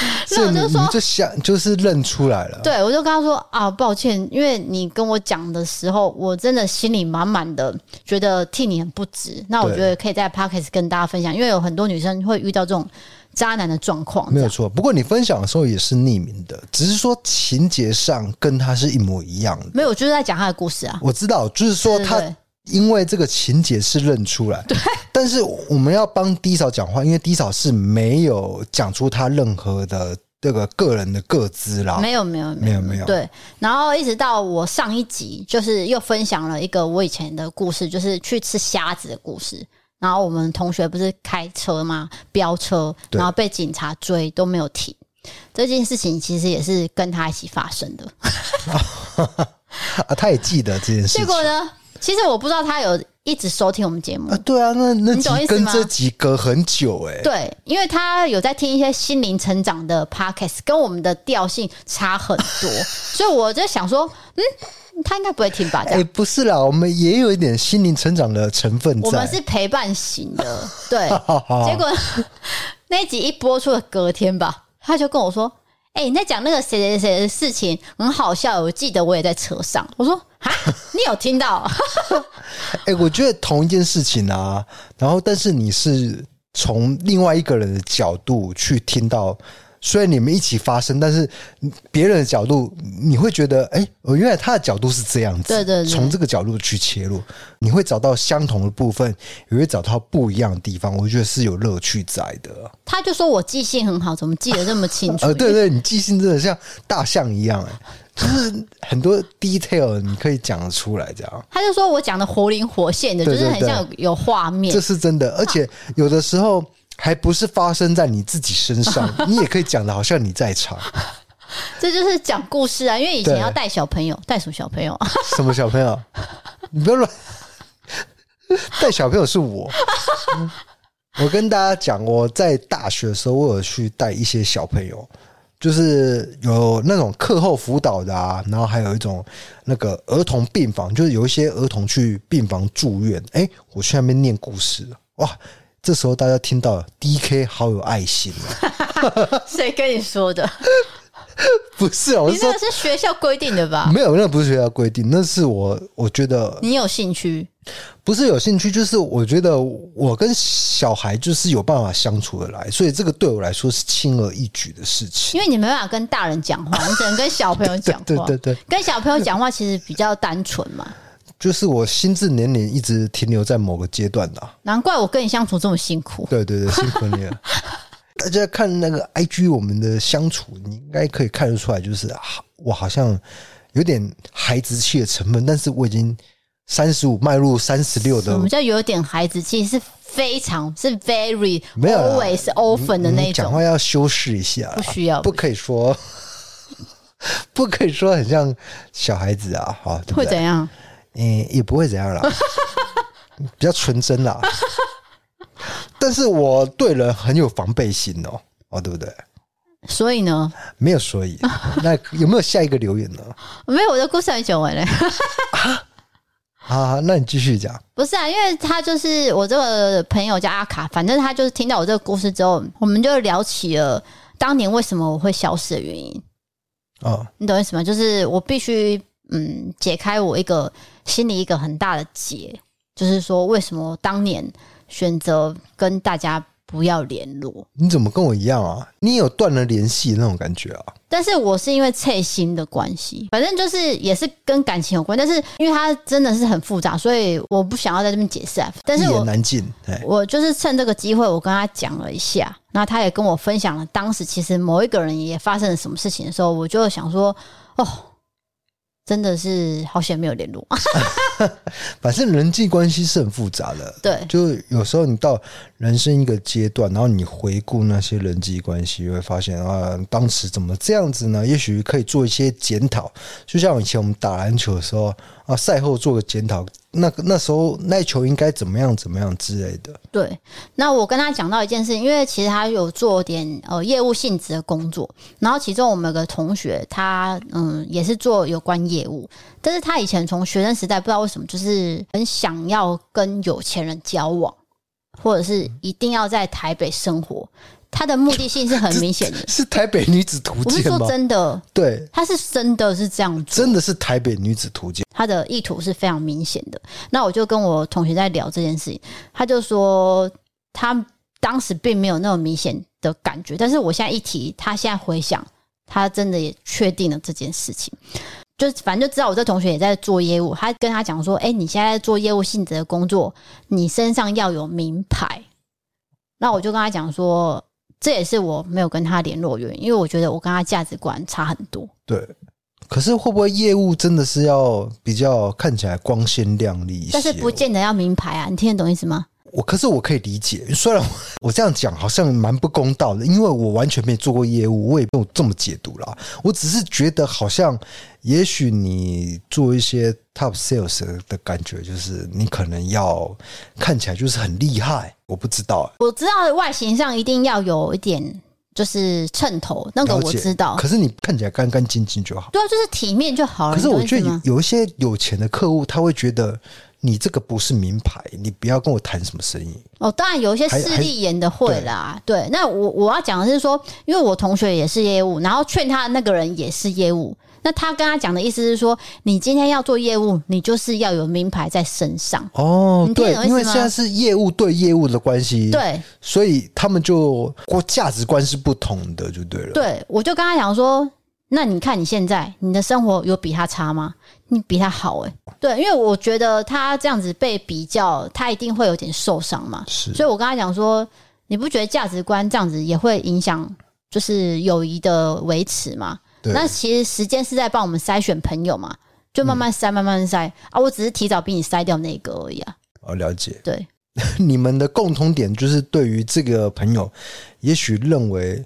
那我就说，你就想就是认出来了。对，我就跟他说啊，抱歉，因为你跟我讲的时候，我真的心里满满的觉得替你很不值。那我觉得可以在 Podcast 跟大家分享，因为有很多女生会遇到这种渣男的状况。没有错，不过你分享的时候也是匿名的，只是说情节上跟他是一模一样的。没有，我就是在讲他的故事啊。我知道，就是说他。因为这个情节是认出来，对，但是我们要帮低嫂讲话，因为低嫂是没有讲出他任何的这个个人的个资啦，没有没有没有没有对，然后一直到我上一集，就是又分享了一个我以前的故事，就是去吃虾子的故事。然后我们同学不是开车吗？飙车，然后被警察追都没有停，这件事情其实也是跟他一起发生的。啊，他也记得这件事情，结果呢？其实我不知道他有一直收听我们节目啊，对啊，那那集跟这集隔很久哎、欸，对，因为他有在听一些心灵成长的 podcast，跟我们的调性差很多，所以我就想说，嗯，他应该不会听吧？哎、欸，不是啦，我们也有一点心灵成长的成分在，我们是陪伴型的，对。结果 那一集一播出的隔天吧，他就跟我说。哎、你在讲那个谁谁谁的事情很好笑，我记得我也在车上。我说啊，你有听到？哎、欸，我觉得同一件事情啊，然后但是你是从另外一个人的角度去听到。虽然你们一起发生，但是别人的角度，你会觉得，哎，我原来他的角度是这样子。对对对，从这个角度去切入，你会找到相同的部分，也会找到不一样的地方。我觉得是有乐趣在的。他就说我记性很好，怎么记得这么清楚？呃，对对，你记性真的像大象一样，哎，就是很多 detail 你可以讲得出来，这样。他就说我讲的活灵活现的，就是很像有画面。这是真的，而且有的时候。还不是发生在你自己身上，你也可以讲的好像你在场。这就是讲故事啊，因为以前要带小朋友，带什么小朋友？什么小朋友？你不要乱 带小朋友是我。我跟大家讲，我在大学的时候，我有去带一些小朋友，就是有那种课后辅导的啊，然后还有一种那个儿童病房，就是有一些儿童去病房住院。哎，我去那边念故事，哇！这时候大家听到 DK 好有爱心啊！谁跟你说的？不是啊，我是说是学校规定的吧？没有，那不是学校规定，那是我我觉得你有兴趣，不是有兴趣，就是我觉得我跟小孩就是有办法相处的来，所以这个对我来说是轻而易举的事情。因为你没办法跟大人讲话，你只能跟小朋友讲话。对，对对对，跟小朋友讲话其实比较单纯嘛。就是我心智年龄一直停留在某个阶段的，难怪我跟你相处这么辛苦。对对对，辛苦你了。大家看那个 IG，我们的相处，你应该可以看得出来，就是我好像有点孩子气的成分，但是我已经三十五迈入三十六的。什么叫有点孩子气？是非常是 very 没有 always often 的那种。讲话要修饰一下，不需要，不可以说，不可以说很像小孩子啊，好？会怎样？嗯，也不会怎样啦，比较纯真啦。但是我对人很有防备心哦，哦，对不对？所以呢？没有所以。那有没有下一个留言呢？没有，我的故事还没讲完嘞。啊，那你继续讲。不是啊，因为他就是我这个朋友叫阿卡，反正他就是听到我这个故事之后，我们就聊起了当年为什么我会消失的原因。哦，你懂意思吗？就是我必须嗯解开我一个。心里一个很大的结，就是说，为什么当年选择跟大家不要联络？你怎么跟我一样啊？你有断了联系那种感觉啊？但是我是因为脆心的关系，反正就是也是跟感情有关。但是因为它真的是很复杂，所以我不想要在这边解释啊。但是我难尽，我就是趁这个机会，我跟他讲了一下，那他也跟我分享了当时其实某一个人也发生了什么事情的时候，我就想说，哦。真的是好险没有联络。反正人际关系是很复杂的，对，就有时候你到人生一个阶段，然后你回顾那些人际关系，会发现啊，当时怎么这样子呢？也许可以做一些检讨。就像以前我们打篮球的时候啊，赛后做个检讨。那那时候那球应该怎么样怎么样之类的。对，那我跟他讲到一件事，因为其实他有做点呃业务性质的工作，然后其中我们有个同学他嗯也是做有关业务，但是他以前从学生时代不知道为什么就是很想要跟有钱人交往，或者是一定要在台北生活。他的目的性是很明显的，是台北女子图鉴吗？我是说真的，对，他是真的是这样做，真的是台北女子图鉴。他的意图是非常明显的。那我就跟我同学在聊这件事情，他就说他当时并没有那么明显的感觉，但是我现在一提，他现在回想，他真的也确定了这件事情。就反正就知道我这同学也在做业务，他跟他讲说：“哎，你现在做业务性质的工作，你身上要有名牌。”那我就跟他讲说。这也是我没有跟他联络原因，因为我觉得我跟他价值观差很多。对，可是会不会业务真的是要比较看起来光鲜亮丽一些？但是不见得要名牌啊，你听得懂意思吗？我可是我可以理解，虽然 我这样讲好像蛮不公道的，因为我完全没做过业务，我也没有这么解读啦。我只是觉得好像，也许你做一些 top sales 的感觉，就是你可能要看起来就是很厉害。我不知道，我知道外形上一定要有一点就是衬头，那个我知道。可是你看起来干干净净就好，对啊，就是体面就好了。可是我觉得有一些有钱的客户，他会觉得。你这个不是名牌，你不要跟我谈什么生意哦。当然有一些势利眼的会啦，对。那我我要讲的是说，因为我同学也是业务，然后劝他的那个人也是业务。那他跟他讲的意思是说，你今天要做业务，你就是要有名牌在身上哦。对，因为现在是业务对业务的关系，对，所以他们就过价值观是不同的，就对了。对，我就跟他讲说，那你看你现在你的生活有比他差吗？你比他好诶、欸，对，因为我觉得他这样子被比较，他一定会有点受伤嘛。是，所以我跟他讲说，你不觉得价值观这样子也会影响，就是友谊的维持吗？对。那其实时间是在帮我们筛选朋友嘛，就慢慢筛，慢慢筛、嗯、啊。我只是提早比你筛掉那个而已啊。哦，了解。对，你们的共同点就是对于这个朋友，也许认为。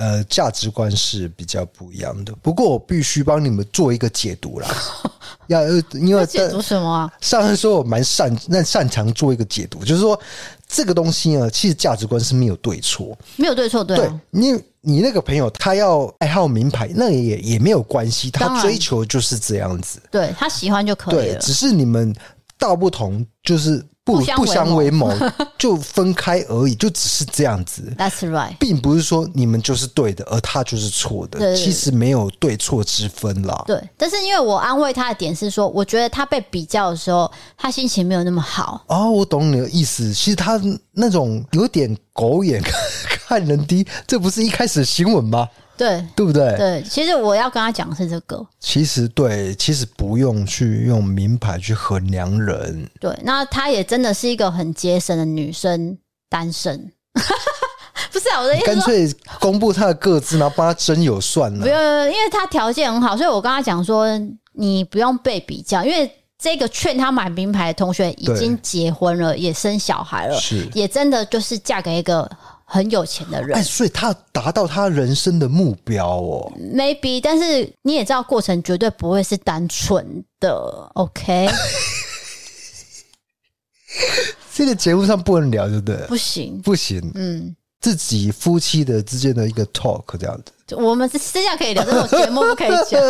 呃，价值观是比较不一样的。不过我必须帮你们做一个解读啦。要因为解读什么啊？上次说我蛮擅那擅长做一个解读，就是说这个东西呢，其实价值观是没有对错，没有对错，对、啊。对，你你那个朋友他要爱好名牌，那也也没有关系，他追求就是这样子，对他喜欢就可以了。对，只是你们道不同，就是。不不相为谋，就分开而已，就只是这样子。That's right，并不是说你们就是对的，而他就是错的。其实没有对错之分啦。对，但是因为我安慰他的点是说，我觉得他被比较的时候，他心情没有那么好。哦，我懂你的意思。其实他那种有点狗眼 看人低，这不是一开始的新闻吗？对，对不对？对，其实我要跟他讲的是这个。其实对，其实不用去用名牌去衡量人。对，那她也真的是一个很节省的女生，单身。不是啊，我的意思，干脆公布她的个资，然后帮她真有算了。不用，因为她条件很好，所以我跟他讲说，你不用被比较，因为这个劝他买名牌的同学已经结婚了，也生小孩了，是，也真的就是嫁给一个。很有钱的人，哎，所以他达到他人生的目标哦。Maybe，但是你也知道，过程绝对不会是单纯的。OK，这个节目上不能聊，对不对？不行，不行。嗯，自己夫妻的之间的一个 talk 这样子，我们私下可以聊，这种节目不可以讲。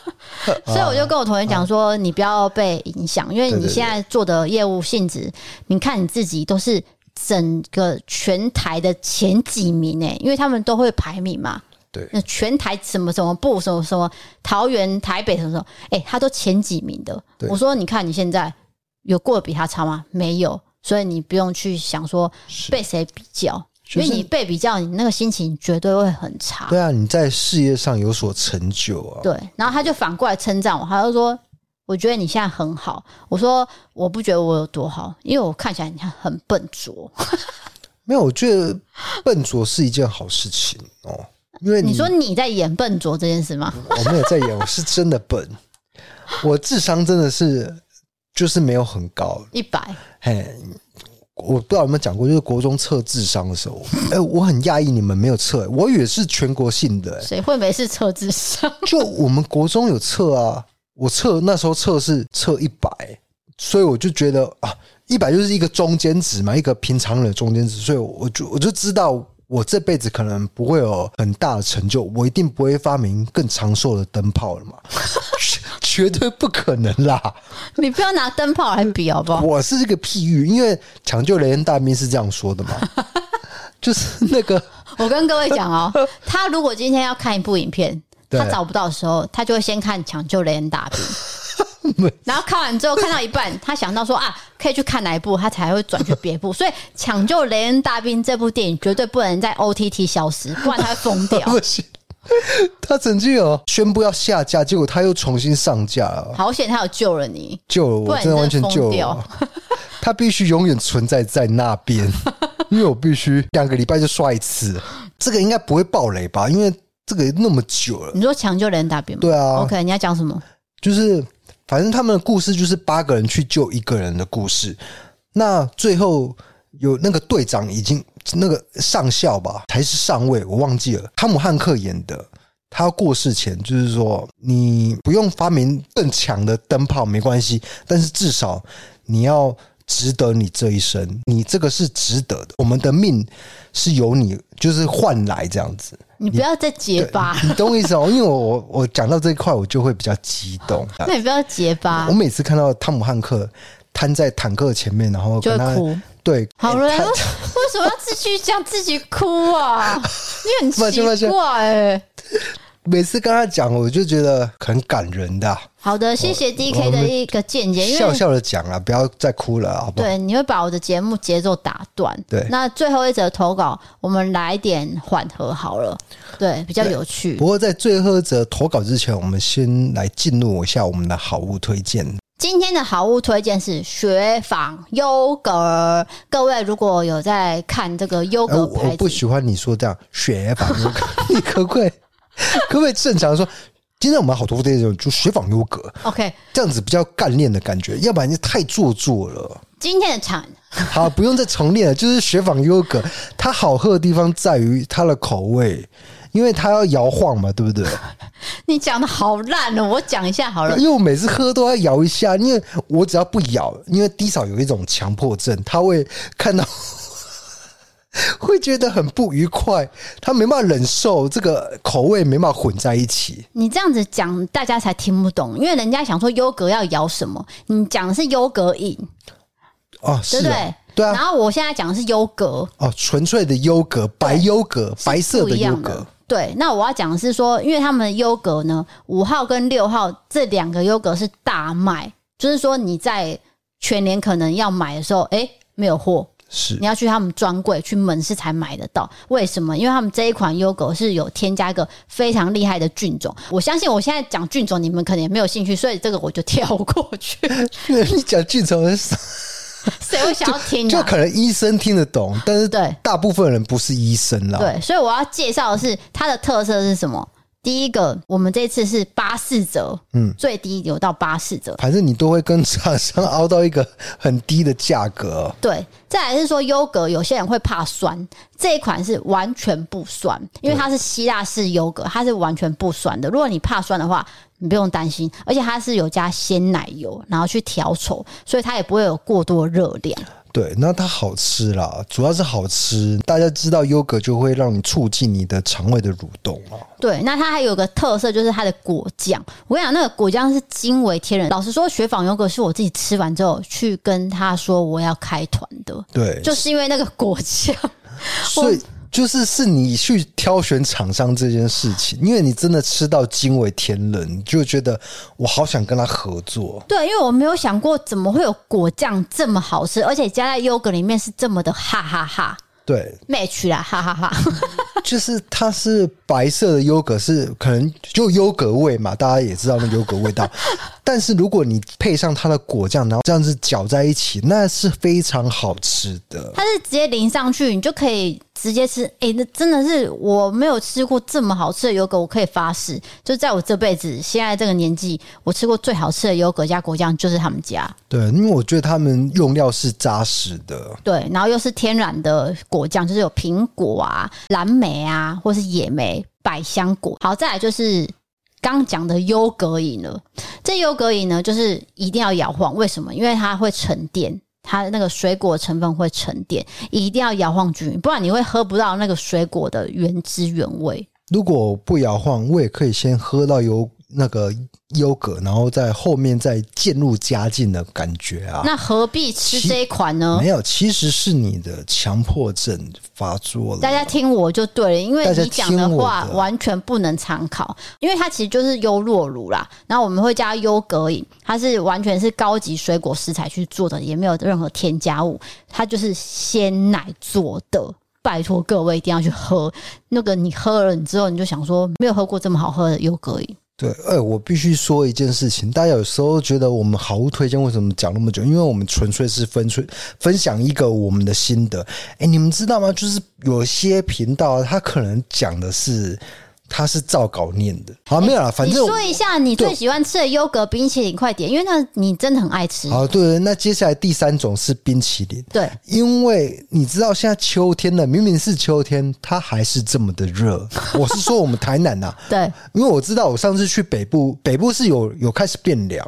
所以我就跟我同学讲说，你不要被影响，因为你现在做的业务性质，你看你自己都是。整个全台的前几名诶，因为他们都会排名嘛。对，那全台什么什么部什么什么桃园、台北什么什么，哎，他都前几名的。我说，你看你现在有过得比他差吗？没有，所以你不用去想说被谁比较，因为你被比较，你那个心情绝对会很差。对啊，你在事业上有所成就啊。对，然后他就反过来称赞我，他就说。我觉得你现在很好。我说我不觉得我有多好，因为我看起来很笨拙。没有，我觉得笨拙是一件好事情哦。因为你，你说你在演笨拙这件事吗？我没有在演，我是真的笨。我智商真的是就是没有很高，一百。嘿，我不知道有没有讲过，就是国中测智商的时候，哎、欸，我很讶异你们没有测，我以为是全国性的、欸。谁会没事测智商？就我们国中有测啊，我测那时候测是测一百，所以我就觉得啊，一百就是一个中间值嘛，一个平常人的中间值，所以我就我就知道。我这辈子可能不会有很大的成就，我一定不会发明更长寿的灯泡了嘛，绝对不可能啦！你不要拿灯泡来比好不好？我是这个譬喻，因为抢救雷恩大兵是这样说的嘛，就是那个，我跟各位讲哦，他如果今天要看一部影片，他找不到的时候，他就会先看抢救雷恩大兵。然后看完之后，看到一半，他想到说啊，可以去看哪一部，他才会转去别部。所以，《抢救雷恩大兵》这部电影绝对不能在 OTT 消失，不然他会疯掉。不行，他曾经有宣布要下架，结果他又重新上架了。好险，他有救了你，救了我，真的完全救了。他必须永远存在在那边，因为我必须两个礼拜就刷一次。这个应该不会爆雷吧？因为这个那么久了。你说《抢救雷恩大兵》吗？对啊。OK，你要讲什么？就是。反正他们的故事就是八个人去救一个人的故事。那最后有那个队长已经那个上校吧，还是上尉，我忘记了。汤姆汉克演的，他要过世前就是说，你不用发明更强的灯泡没关系，但是至少你要值得你这一生，你这个是值得的。我们的命是由你就是换来这样子。你不要再结巴，你懂我意思哦？因为我我我讲到这一块，我就会比较激动。那你不要结巴。我每次看到汤姆汉克瘫在坦克前面，然后跟他就哭。对，好了，为什么要自己讲自己哭啊？你很奇怪哎。每次跟他讲，我就觉得很感人的。好的，谢谢 DK 的一个见解。笑笑的讲啊，不要再哭了，好不好？对，你会把我的节目节奏打断。对，那最后一则投稿，我们来点缓和好了。对，比较有趣。不过在最后一则投稿之前，我们先来进入一下我们的好物推荐。今天的好物推荐是雪纺优格。各位如果有在看这个优格牌子，我不喜欢你说这样雪纺优格，你可不 可不可以正常说？今天我们好多这种就雪纺优格，OK，这样子比较干练的感觉，要不然就太做作了。今天的场好，不用再重练了，就是雪纺优格，它好喝的地方在于它的口味，因为它要摇晃嘛，对不对？你讲的好烂哦，我讲一下好了。因为我每次喝都要摇一下，因为我只要不摇，因为低嫂有一种强迫症，他会看到。会觉得很不愉快，他没办法忍受这个口味没办法混在一起。你这样子讲，大家才听不懂，因为人家想说优格要摇什么，你讲的是优格饮哦，对不对？对啊。然后我现在讲的是优格哦，纯粹的优格，白优格，白色的优格。对，那我要讲的是说，因为他们的优格呢，五号跟六号这两个优格是大卖，就是说你在全年可能要买的时候，哎，没有货。是，你要去他们专柜去门市才买得到。为什么？因为他们这一款优狗是有添加一个非常厉害的菌种。我相信我现在讲菌种，你们可能也没有兴趣，所以这个我就跳过去。你讲菌种是啥？谁会想要听？就可能医生听得懂，但是对大部分人不是医生啦。对，所以我要介绍的是它的特色是什么？第一个，我们这次是八四折，嗯，最低有到八四折。反正你都会跟厂商熬到一个很低的价格。对，再来是说优格，有些人会怕酸，这一款是完全不酸，因为它是希腊式优格，它是完全不酸的。如果你怕酸的话，你不用担心，而且它是有加鲜奶油，然后去调稠，所以它也不会有过多热量。对，那它好吃啦，主要是好吃。大家知道优格就会让你促进你的肠胃的蠕动嘛。对，那它还有个特色就是它的果酱。我跟你讲，那个果酱是惊为天人。老实说，雪纺优格是我自己吃完之后去跟他说我要开团的。对，就是因为那个果酱，所以。就是是你去挑选厂商这件事情，因为你真的吃到惊为天人，你就觉得我好想跟他合作。对，因为我没有想过怎么会有果酱这么好吃，而且加在优格里面是这么的哈哈哈。对，match 啦，哈哈哈。就是它是白色的优格，是可能就优格味嘛，大家也知道那优格味道。但是如果你配上它的果酱，然后这样子搅在一起，那是非常好吃的。它是直接淋上去，你就可以直接吃，哎、欸，那真的是我没有吃过这么好吃的优格，我可以发誓，就在我这辈子现在这个年纪，我吃过最好吃的优格加果酱就是他们家。对，因为我觉得他们用料是扎实的，对，然后又是天然的果酱，就是有苹果啊、蓝莓啊，或是野莓、百香果。好，再来就是刚讲的优格饮了，这优格饮呢，就是一定要摇晃，为什么？因为它会沉淀。它的那个水果成分会沉淀，一定要摇晃均匀，不然你会喝不到那个水果的原汁原味。如果不摇晃，我也可以先喝到有那个。优格，然后在后面再渐入佳境的感觉啊！那何必吃这一款呢？没有，其实是你的强迫症发作了。大家听我就对了，因为你讲的话完全不能参考，因为它其实就是优酪乳啦。然后我们会加优格饮，它是完全是高级水果食材去做的，也没有任何添加物，它就是鲜奶做的。拜托各位一定要去喝，那个你喝了你之后你就想说，没有喝过这么好喝的优格饮。对，哎，我必须说一件事情，大家有时候觉得我们好物推荐为什么讲那么久？因为我们纯粹是分出分享一个我们的心得。哎，你们知道吗？就是有些频道它可能讲的是。他是照稿念的，好，没有了，反正你说一下你最喜欢吃的优格冰淇淋，快点，因为那你真的很爱吃。好，对，那接下来第三种是冰淇淋，对，因为你知道现在秋天了，明明是秋天，它还是这么的热。我是说我们台南呐、啊，对，因为我知道我上次去北部，北部是有有开始变凉，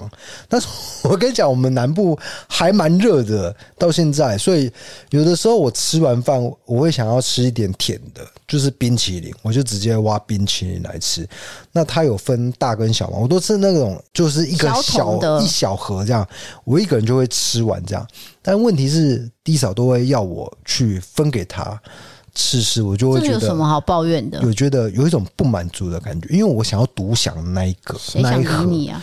但是我跟你讲，我们南部还蛮热的，到现在，所以有的时候我吃完饭，我会想要吃一点甜的，就是冰淇淋，我就直接挖冰。淇淋来吃，那它有分大跟小嘛？我都吃那种，就是一个小，小一小盒这样，我一个人就会吃完这样。但问题是低嫂都会要我去分给他吃吃，我就会觉得有什么好抱怨的？有觉得有一种不满足的感觉，因为我想要独享那一个，谁想给你啊？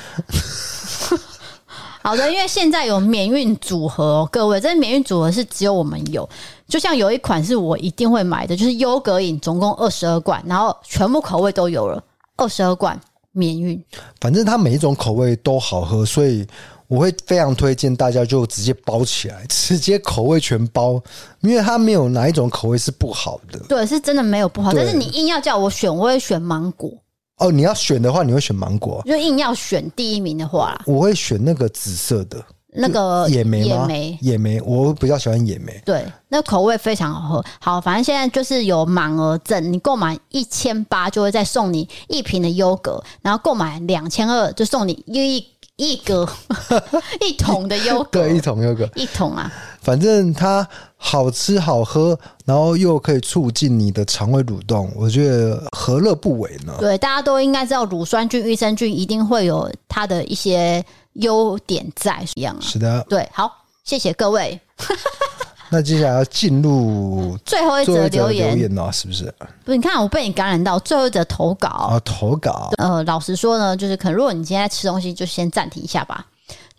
好的，因为现在有免运组合哦，各位，这免运组合是只有我们有。就像有一款是我一定会买的，就是优格饮，总共二十二罐，然后全部口味都有了，二十二罐免运。反正它每一种口味都好喝，所以我会非常推荐大家就直接包起来，直接口味全包，因为它没有哪一种口味是不好的。对，是真的没有不好，但是你硬要叫我选，我会选芒果。哦，你要选的话，你会选芒果？就硬要选第一名的话，我会选那个紫色的。那个野莓吗？野莓，野莓，我比较喜欢野莓。对，那口味非常好喝。好，反正现在就是有满额赠，你购买一千八就会再送你一瓶的优格，然后购买两千二就送你一一格 一桶的优格，对，一桶优格，一桶啊。反正它好吃好喝，然后又可以促进你的肠胃蠕动，我觉得何乐不为呢？对，大家都应该知道乳酸菌、益生菌一定会有它的一些。优点在一样啊，是的，对，好，谢谢各位。那接下来要进入最后一则留言，留言哦，是不是？不是，你看我被你感染到，最后一则投稿啊，投稿。呃，老实说呢，就是可能如果你今天在吃东西，就先暂停一下吧。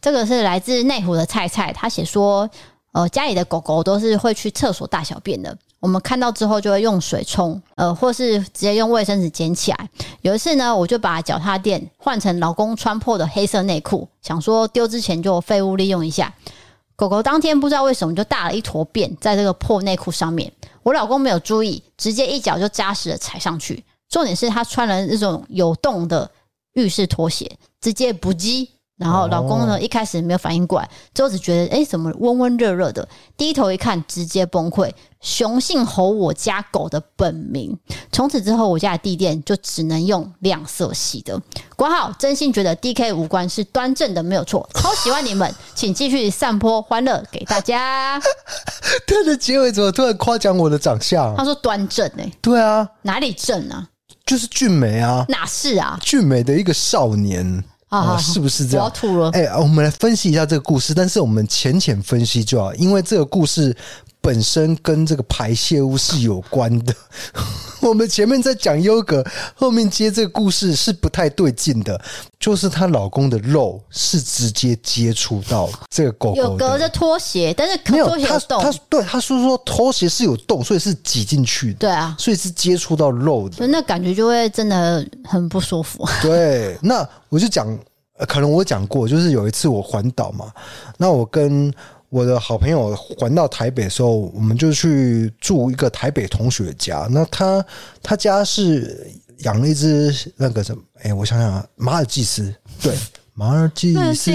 这个是来自内湖的菜菜，他写说，呃，家里的狗狗都是会去厕所大小便的。我们看到之后就会用水冲，呃，或是直接用卫生纸捡起来。有一次呢，我就把脚踏垫换成老公穿破的黑色内裤，想说丢之前就废物利用一下。狗狗当天不知道为什么就大了一坨便在这个破内裤上面，我老公没有注意，直接一脚就扎实的踩上去。重点是他穿了那种有洞的浴室拖鞋，直接不击。然后老公呢，一开始没有反应过来，之后只觉得哎怎么温温热热的？低头一看，直接崩溃，雄性吼我家狗的本名。从此之后，我家的地垫就只能用亮色系的。管好真心觉得 DK 五官是端正的，没有错，超喜欢你们，请继续散播欢乐给大家。他的结尾怎么突然夸奖我的长相？他说端正哎、欸、对啊，哪里正啊？就是俊美啊，哪是啊？俊美的一个少年。啊，是不是这样？我要吐了。哎，我们来分析一下这个故事，但是我们浅浅分析就好，因为这个故事本身跟这个排泄物是有关的。我们前面在讲优格，后面接这个故事是不太对劲的，就是她老公的肉是直接接触到这个狗狗，有隔着拖鞋，但是没有拖鞋有洞。他对他说说拖鞋是有洞，所以是挤进去的。对啊，所以是接触到肉的，那感觉就会真的很不舒服。对，那我就讲，可能我讲过，就是有一次我环岛嘛，那我跟。我的好朋友还到台北的时候，我们就去住一个台北同学家。那他他家是养了一只那个什么？哎，我想想啊，马尔济斯，对，马尔济斯。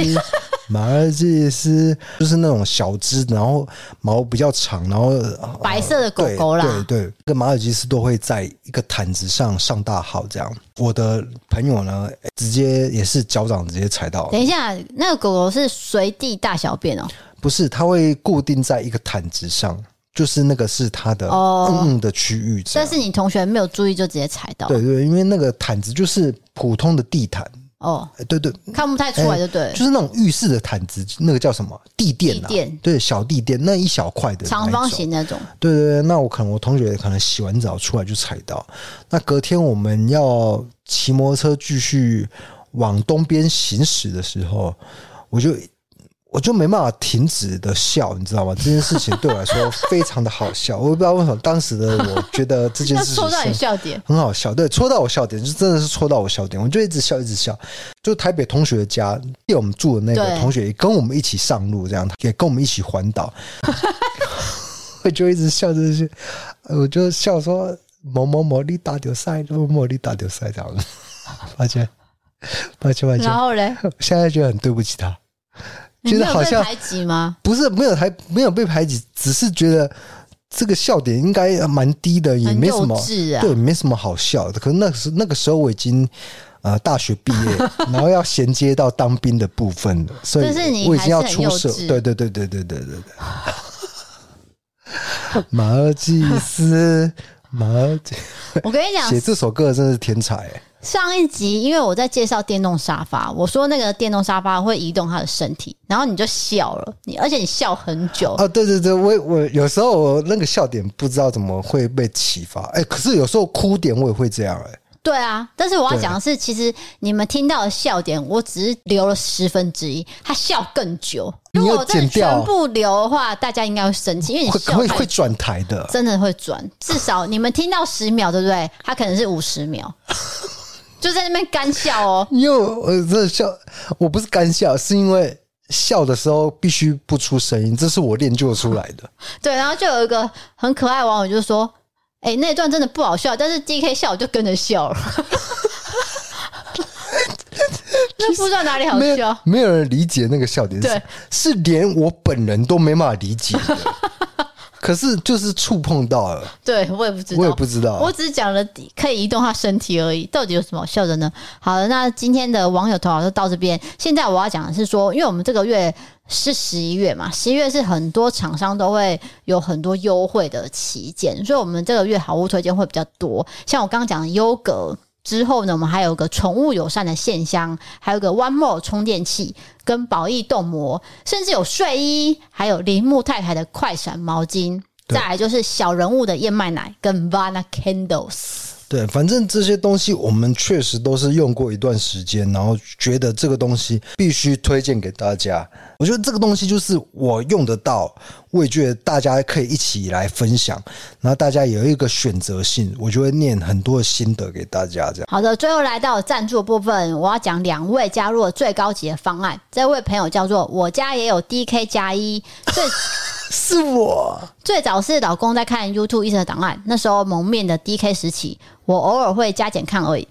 马尔济斯就是那种小只，然后毛比较长，然后白色的狗狗啦。对对，跟马尔济斯都会在一个毯子上上大号这样。我的朋友呢，直接也是脚掌直接踩到。等一下，那个狗狗是随地大小便哦？不是，它会固定在一个毯子上，就是那个是它的嗯嗯的区域。但是你同学没有注意就直接踩到？对对，因为那个毯子就是普通的地毯。哦，对对，看不太出来，就对，就是那种浴室的毯子，那个叫什么地垫？地垫，对，小地垫，那一小块的长方形那种。对对对，那我可能我同学可能洗完澡出来就踩到。那隔天我们要骑摩托车继续往东边行驶的时候，我就。我就没办法停止的笑，你知道吗？这件事情对我来说非常的好笑，我不知道为什么当时的我觉得这件事情 戳到你笑点，很好笑。对，戳到我笑点，就真的是戳到我笑点，我就一直笑，一直笑。就台北同学的家，借我们住的那个同学也跟我们一起上路，这样也跟我们一起环岛，我就一直笑这些，我就笑说某某某你打丢赛，某某你打丢赛这样子，抱歉，抱歉，抱歉。然后嘞，现在觉得很对不起他。觉得好像排挤吗？不是，没有排，没有被排挤，只是觉得这个笑点应该蛮低的，也没什么，啊、对，没什么好笑的。可是那时那个时候我已经呃大学毕业，然后要衔接到当兵的部分了，所以我已经要出社。对对对对对对对对。马尔济斯，马尔济，我跟你讲，写这首歌真的是天才、欸。上一集，因为我在介绍电动沙发，我说那个电动沙发会移动它的身体，然后你就笑了，你而且你笑很久啊！对对对，我我有时候我那个笑点不知道怎么会被启发，哎，可是有时候哭点我也会这样，哎，对啊，但是我要讲的是，其实你们听到的笑点，我只是留了十分之一，他笑更久。如果这全部留的话，大家应该会生气，因为你笑会会转台的，真的会转，至少你们听到十秒，对不对？他可能是五十秒。就在那边干笑哦，因为我真的笑，我不是干笑，是因为笑的时候必须不出声音，这是我练就出来的。对，然后就有一个很可爱的网友就说：“哎、欸，那段真的不好笑，但是 DK 笑我就跟着笑了。”那不知道哪里好笑没，没有人理解那个笑点，对，是连我本人都没办法理解的。可是就是触碰到了，对我也不知道，我也不知道，我只是讲了可以移动他身体而已，到底有什么好笑的呢？好了，那今天的网友投稿就到这边。现在我要讲的是说，因为我们这个月是十一月嘛，十一月是很多厂商都会有很多优惠的期间，所以我们这个月好物推荐会比较多。像我刚刚讲的优格之后呢，我们还有个宠物友善的线箱，还有个 One More 充电器。跟宝益冻膜，甚至有睡衣，还有铃木太太的快闪毛巾，再来就是小人物的燕麦奶跟 Vana Candles。对，反正这些东西我们确实都是用过一段时间，然后觉得这个东西必须推荐给大家。我觉得这个东西就是我用得到，我也觉得大家可以一起来分享，然后大家有一个选择性，我就会念很多的心得给大家。这样好的，最后来到赞助的部分，我要讲两位加入了最高级的方案。这位朋友叫做我家也有 DK 加一，最。是我最早是老公在看 YouTube 医生的档案，那时候蒙面的 DK 时期，我偶尔会加减看而已。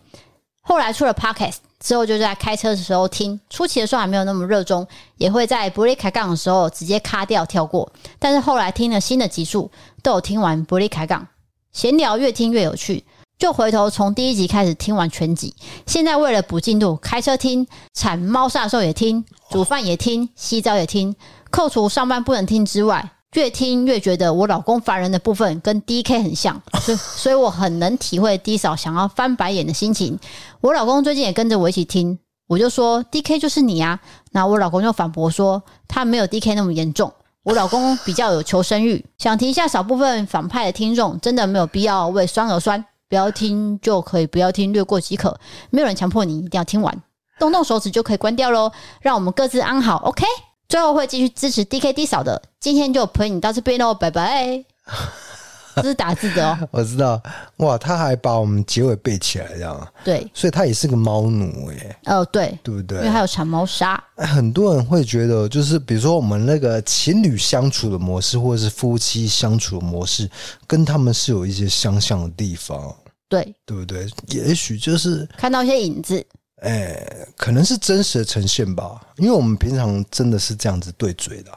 后来出了 Podcast 之后，就在开车的时候听。初期的时候还没有那么热衷，也会在不利开杠的时候直接卡掉跳过。但是后来听了新的集数，都有听完不利开杠，闲聊越听越有趣，就回头从第一集开始听完全集。现在为了补进度，开车听，铲猫砂的时候也听，煮饭也听，洗澡也听。扣除上班不能听之外，越听越觉得我老公烦人的部分跟 DK 很像，所以所以我很能体会 D 嫂想要翻白眼的心情。我老公最近也跟着我一起听，我就说 DK 就是你啊，那我老公就反驳说他没有 DK 那么严重。我老公比较有求生欲，想提一下少部分反派的听众，真的没有必要为酸而酸，不要听就可以不要听，略过即可，没有人强迫你一定要听完，动动手指就可以关掉喽，让我们各自安好，OK。最后会继续支持 DKD 嫂的，今天就陪你到这边喽，拜拜。这是打字的哦。我知道，哇，他还把我们结尾背起来，这样。对，所以他也是个猫奴哎。哦，对，对不对？因为还有长毛鲨。很多人会觉得，就是比如说我们那个情侣相处的模式，或者是夫妻相处的模式，跟他们是有一些相像的地方。对，对不对？也许就是看到一些影子。哎，可能是真实的呈现吧，因为我们平常真的是这样子对嘴的，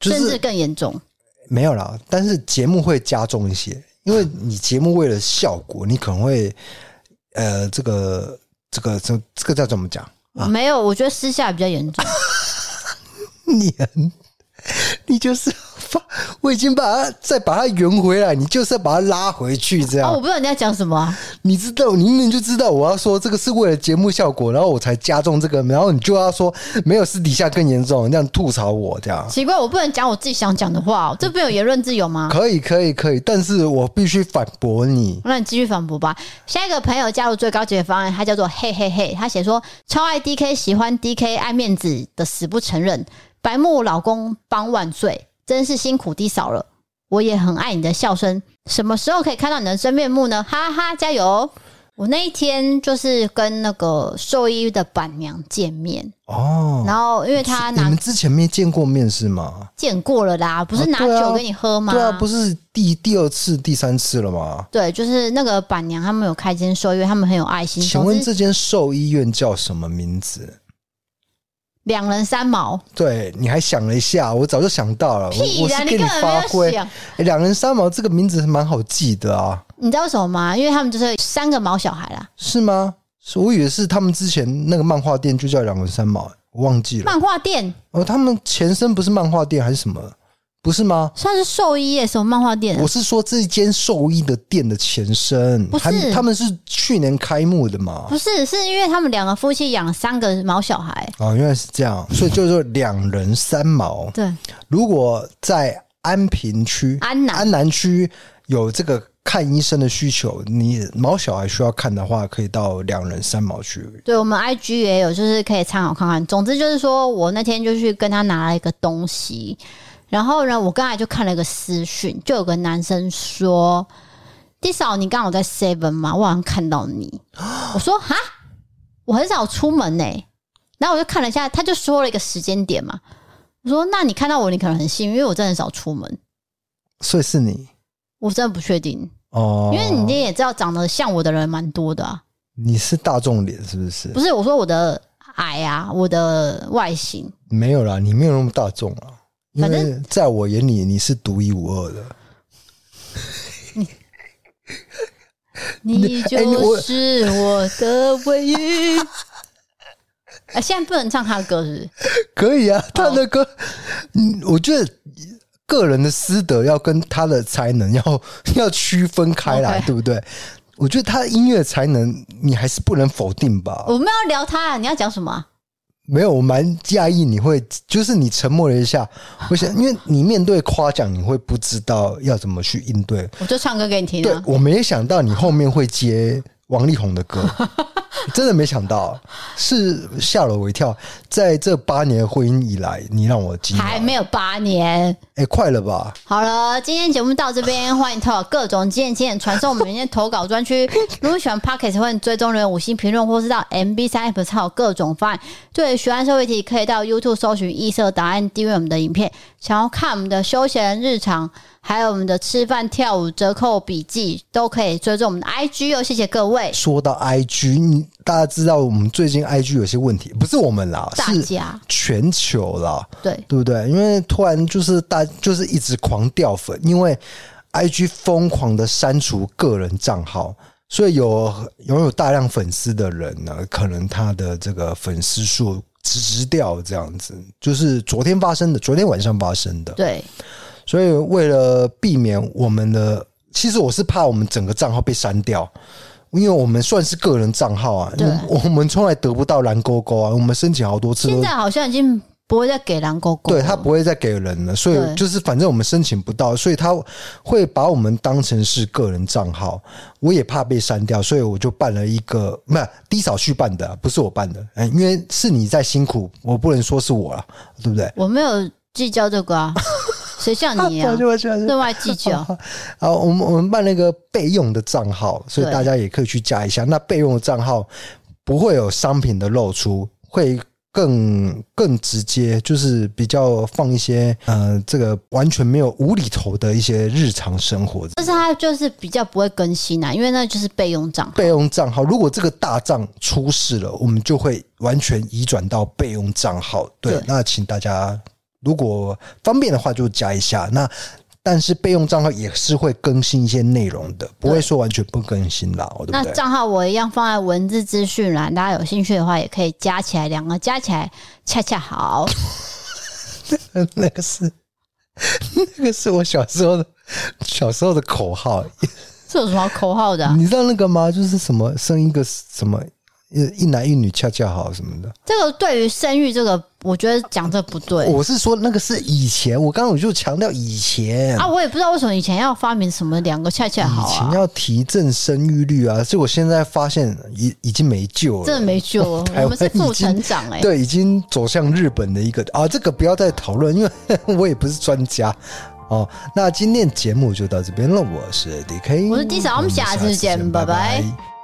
就是、甚至更严重。没有啦，但是节目会加重一些，因为你节目为了效果，你可能会呃，这个这个这这个叫怎么讲？啊、没有，我觉得私下比较严重。你很，你就是。我已经把它再把它圆回来，你就是要把它拉回去，这样。哦，我不知道你在讲什么、啊。你知道，你明明就知道我要说这个是为了节目效果，然后我才加重这个，然后你就要说没有私底下更严重，这样吐槽我这样。奇怪，我不能讲我自己想讲的话、哦，这不有言论自由吗？可以，可以，可以，但是我必须反驳你。那你继续反驳吧。下一个朋友加入最高级的方案，他叫做嘿嘿嘿，他写说超爱 DK，喜欢 DK，爱面子的死不承认，白目老公帮万岁。真是辛苦 D 嫂了，我也很爱你的笑声。什么时候可以看到你的真面目呢？哈哈，加油！我那一天就是跟那个兽医的板娘见面哦，然后因为他拿你们之前没见过面是吗？见过了啦，不是拿酒给你喝吗？对啊，不是第第二次、第三次了吗？对，就是那个板娘他们有开间兽医院，他们很有爱心。请问这间兽医院叫什么名字？两人三毛，对，你还想了一下，我早就想到了。我是给你发挥。两人三毛这个名字蛮好记的啊。你知道为什么吗？因为他们就是三个毛小孩啦。是吗？我以为是他们之前那个漫画店就叫两人三毛，我忘记了。漫画店？哦，他们前身不是漫画店还是什么？不是吗？算是兽医耶，什么漫画店？我是说这间兽医的店的前身，不是？他们是去年开幕的嘛？不是，是因为他们两个夫妻养三个毛小孩。哦，原来是这样，所以就是说两人三毛。对，如果在安平区、安南、安南区有这个看医生的需求，你毛小孩需要看的话，可以到两人三毛去。对，我们 IG 也有，就是可以参考看看。总之就是说我那天就去跟他拿了一个东西。然后呢，我刚才就看了一个私讯，就有个男生说：“D 嫂，你刚好在 Seven 吗？我好像看到你。”我说：“哈，我很少出门呢、欸。”然后我就看了一下，他就说了一个时间点嘛。我说：“那你看到我，你可能很幸运，因为我真的很少出门。”所以是你？我真的不确定哦，因为你也知道，长得像我的人蛮多的啊。你是大众脸是不是？不是，我说我的矮啊，我的外形没有啦，你没有那么大众啊。反正在我眼里，你是独一无二的。你，你就是我的唯一。啊，现在不能唱他的歌是不是？可以啊，他的歌，嗯，我觉得个人的私德要跟他的才能 要要区分开来，对不对？我觉得他的音乐才能，你还是不能否定吧。我们要聊他啊，你要讲什么？没有，我蛮讶异你会，就是你沉默了一下，我想，因为你面对夸奖，你会不知道要怎么去应对。我就唱歌给你听啊。对，我没想到你后面会接王力宏的歌。真的没想到，是吓了我一跳。在这八年婚姻以来，你让我惊讶。还没有八年，哎、欸，快了吧？好了，今天节目到这边，欢迎投稿各种经验经验，传送我们明天投稿专区。如果喜欢 Podcast，欢迎追踪留言五星评论，或是到 MB 三 App 查各种方案。对，学完社会题可以到 YouTube 搜寻异色档案，订阅我们的影片。想要看我们的休闲日常。还有我们的吃饭、跳舞、折扣笔记都可以追踪我们的 IG 哦，谢谢各位。说到 IG，大家知道我们最近 IG 有些问题，不是我们啦，大家全球啦，对对不对？因为突然就是大就是一直狂掉粉，因为 IG 疯狂的删除个人账号，所以有拥有大量粉丝的人呢，可能他的这个粉丝数直掉这样子，就是昨天发生的，昨天晚上发生的，对。所以，为了避免我们的，其实我是怕我们整个账号被删掉，因为我们算是个人账号啊，对，我们从来得不到蓝勾勾啊，我们申请好多次，现在好像已经不会再给蓝勾勾，对，他不会再给人了，所以就是反正我们申请不到，所以他会把我们当成是个人账号，我也怕被删掉，所以我就办了一个，不是低嫂去办的，不是我办的，哎，因为是你在辛苦，我不能说是我了，对不对？我没有计较这个啊。谁像你啊？对外计较。好，我们我们办那个备用的账号，所以大家也可以去加一下。那备用的账号不会有商品的露出，会。更更直接，就是比较放一些呃，这个完全没有无厘头的一些日常生活。但是它就是比较不会更新啊，因为那就是备用账号。备用账号，如果这个大账出事了，我们就会完全移转到备用账号。对，对，那请大家如果方便的话，就加一下。那。但是备用账号也是会更新一些内容的，不会说完全不更新啦。对对，那账号我一样放在文字资讯栏，大家有兴趣的话也可以加起来，两个加起来恰恰好。那个是那个是我小时候的小时候的口号，这有什么口号的啊？你知道那个吗？就是什么生一个什么。一男一女恰恰好什么的，这个对于生育这个，我觉得讲这不对。我是说那个是以前，我刚刚我就强调以前啊，我也不知道为什么以前要发明什么两个恰恰好啊，以前要提振生育率啊，所以我现在发现已已经没救了，真的没救了。我们是负成长哎、欸，对，已经走向日本的一个啊，这个不要再讨论，因为 我也不是专家哦。那今天节目就到这边了，我是 DK，我是 D 嫂，我们下次见，拜拜。拜拜。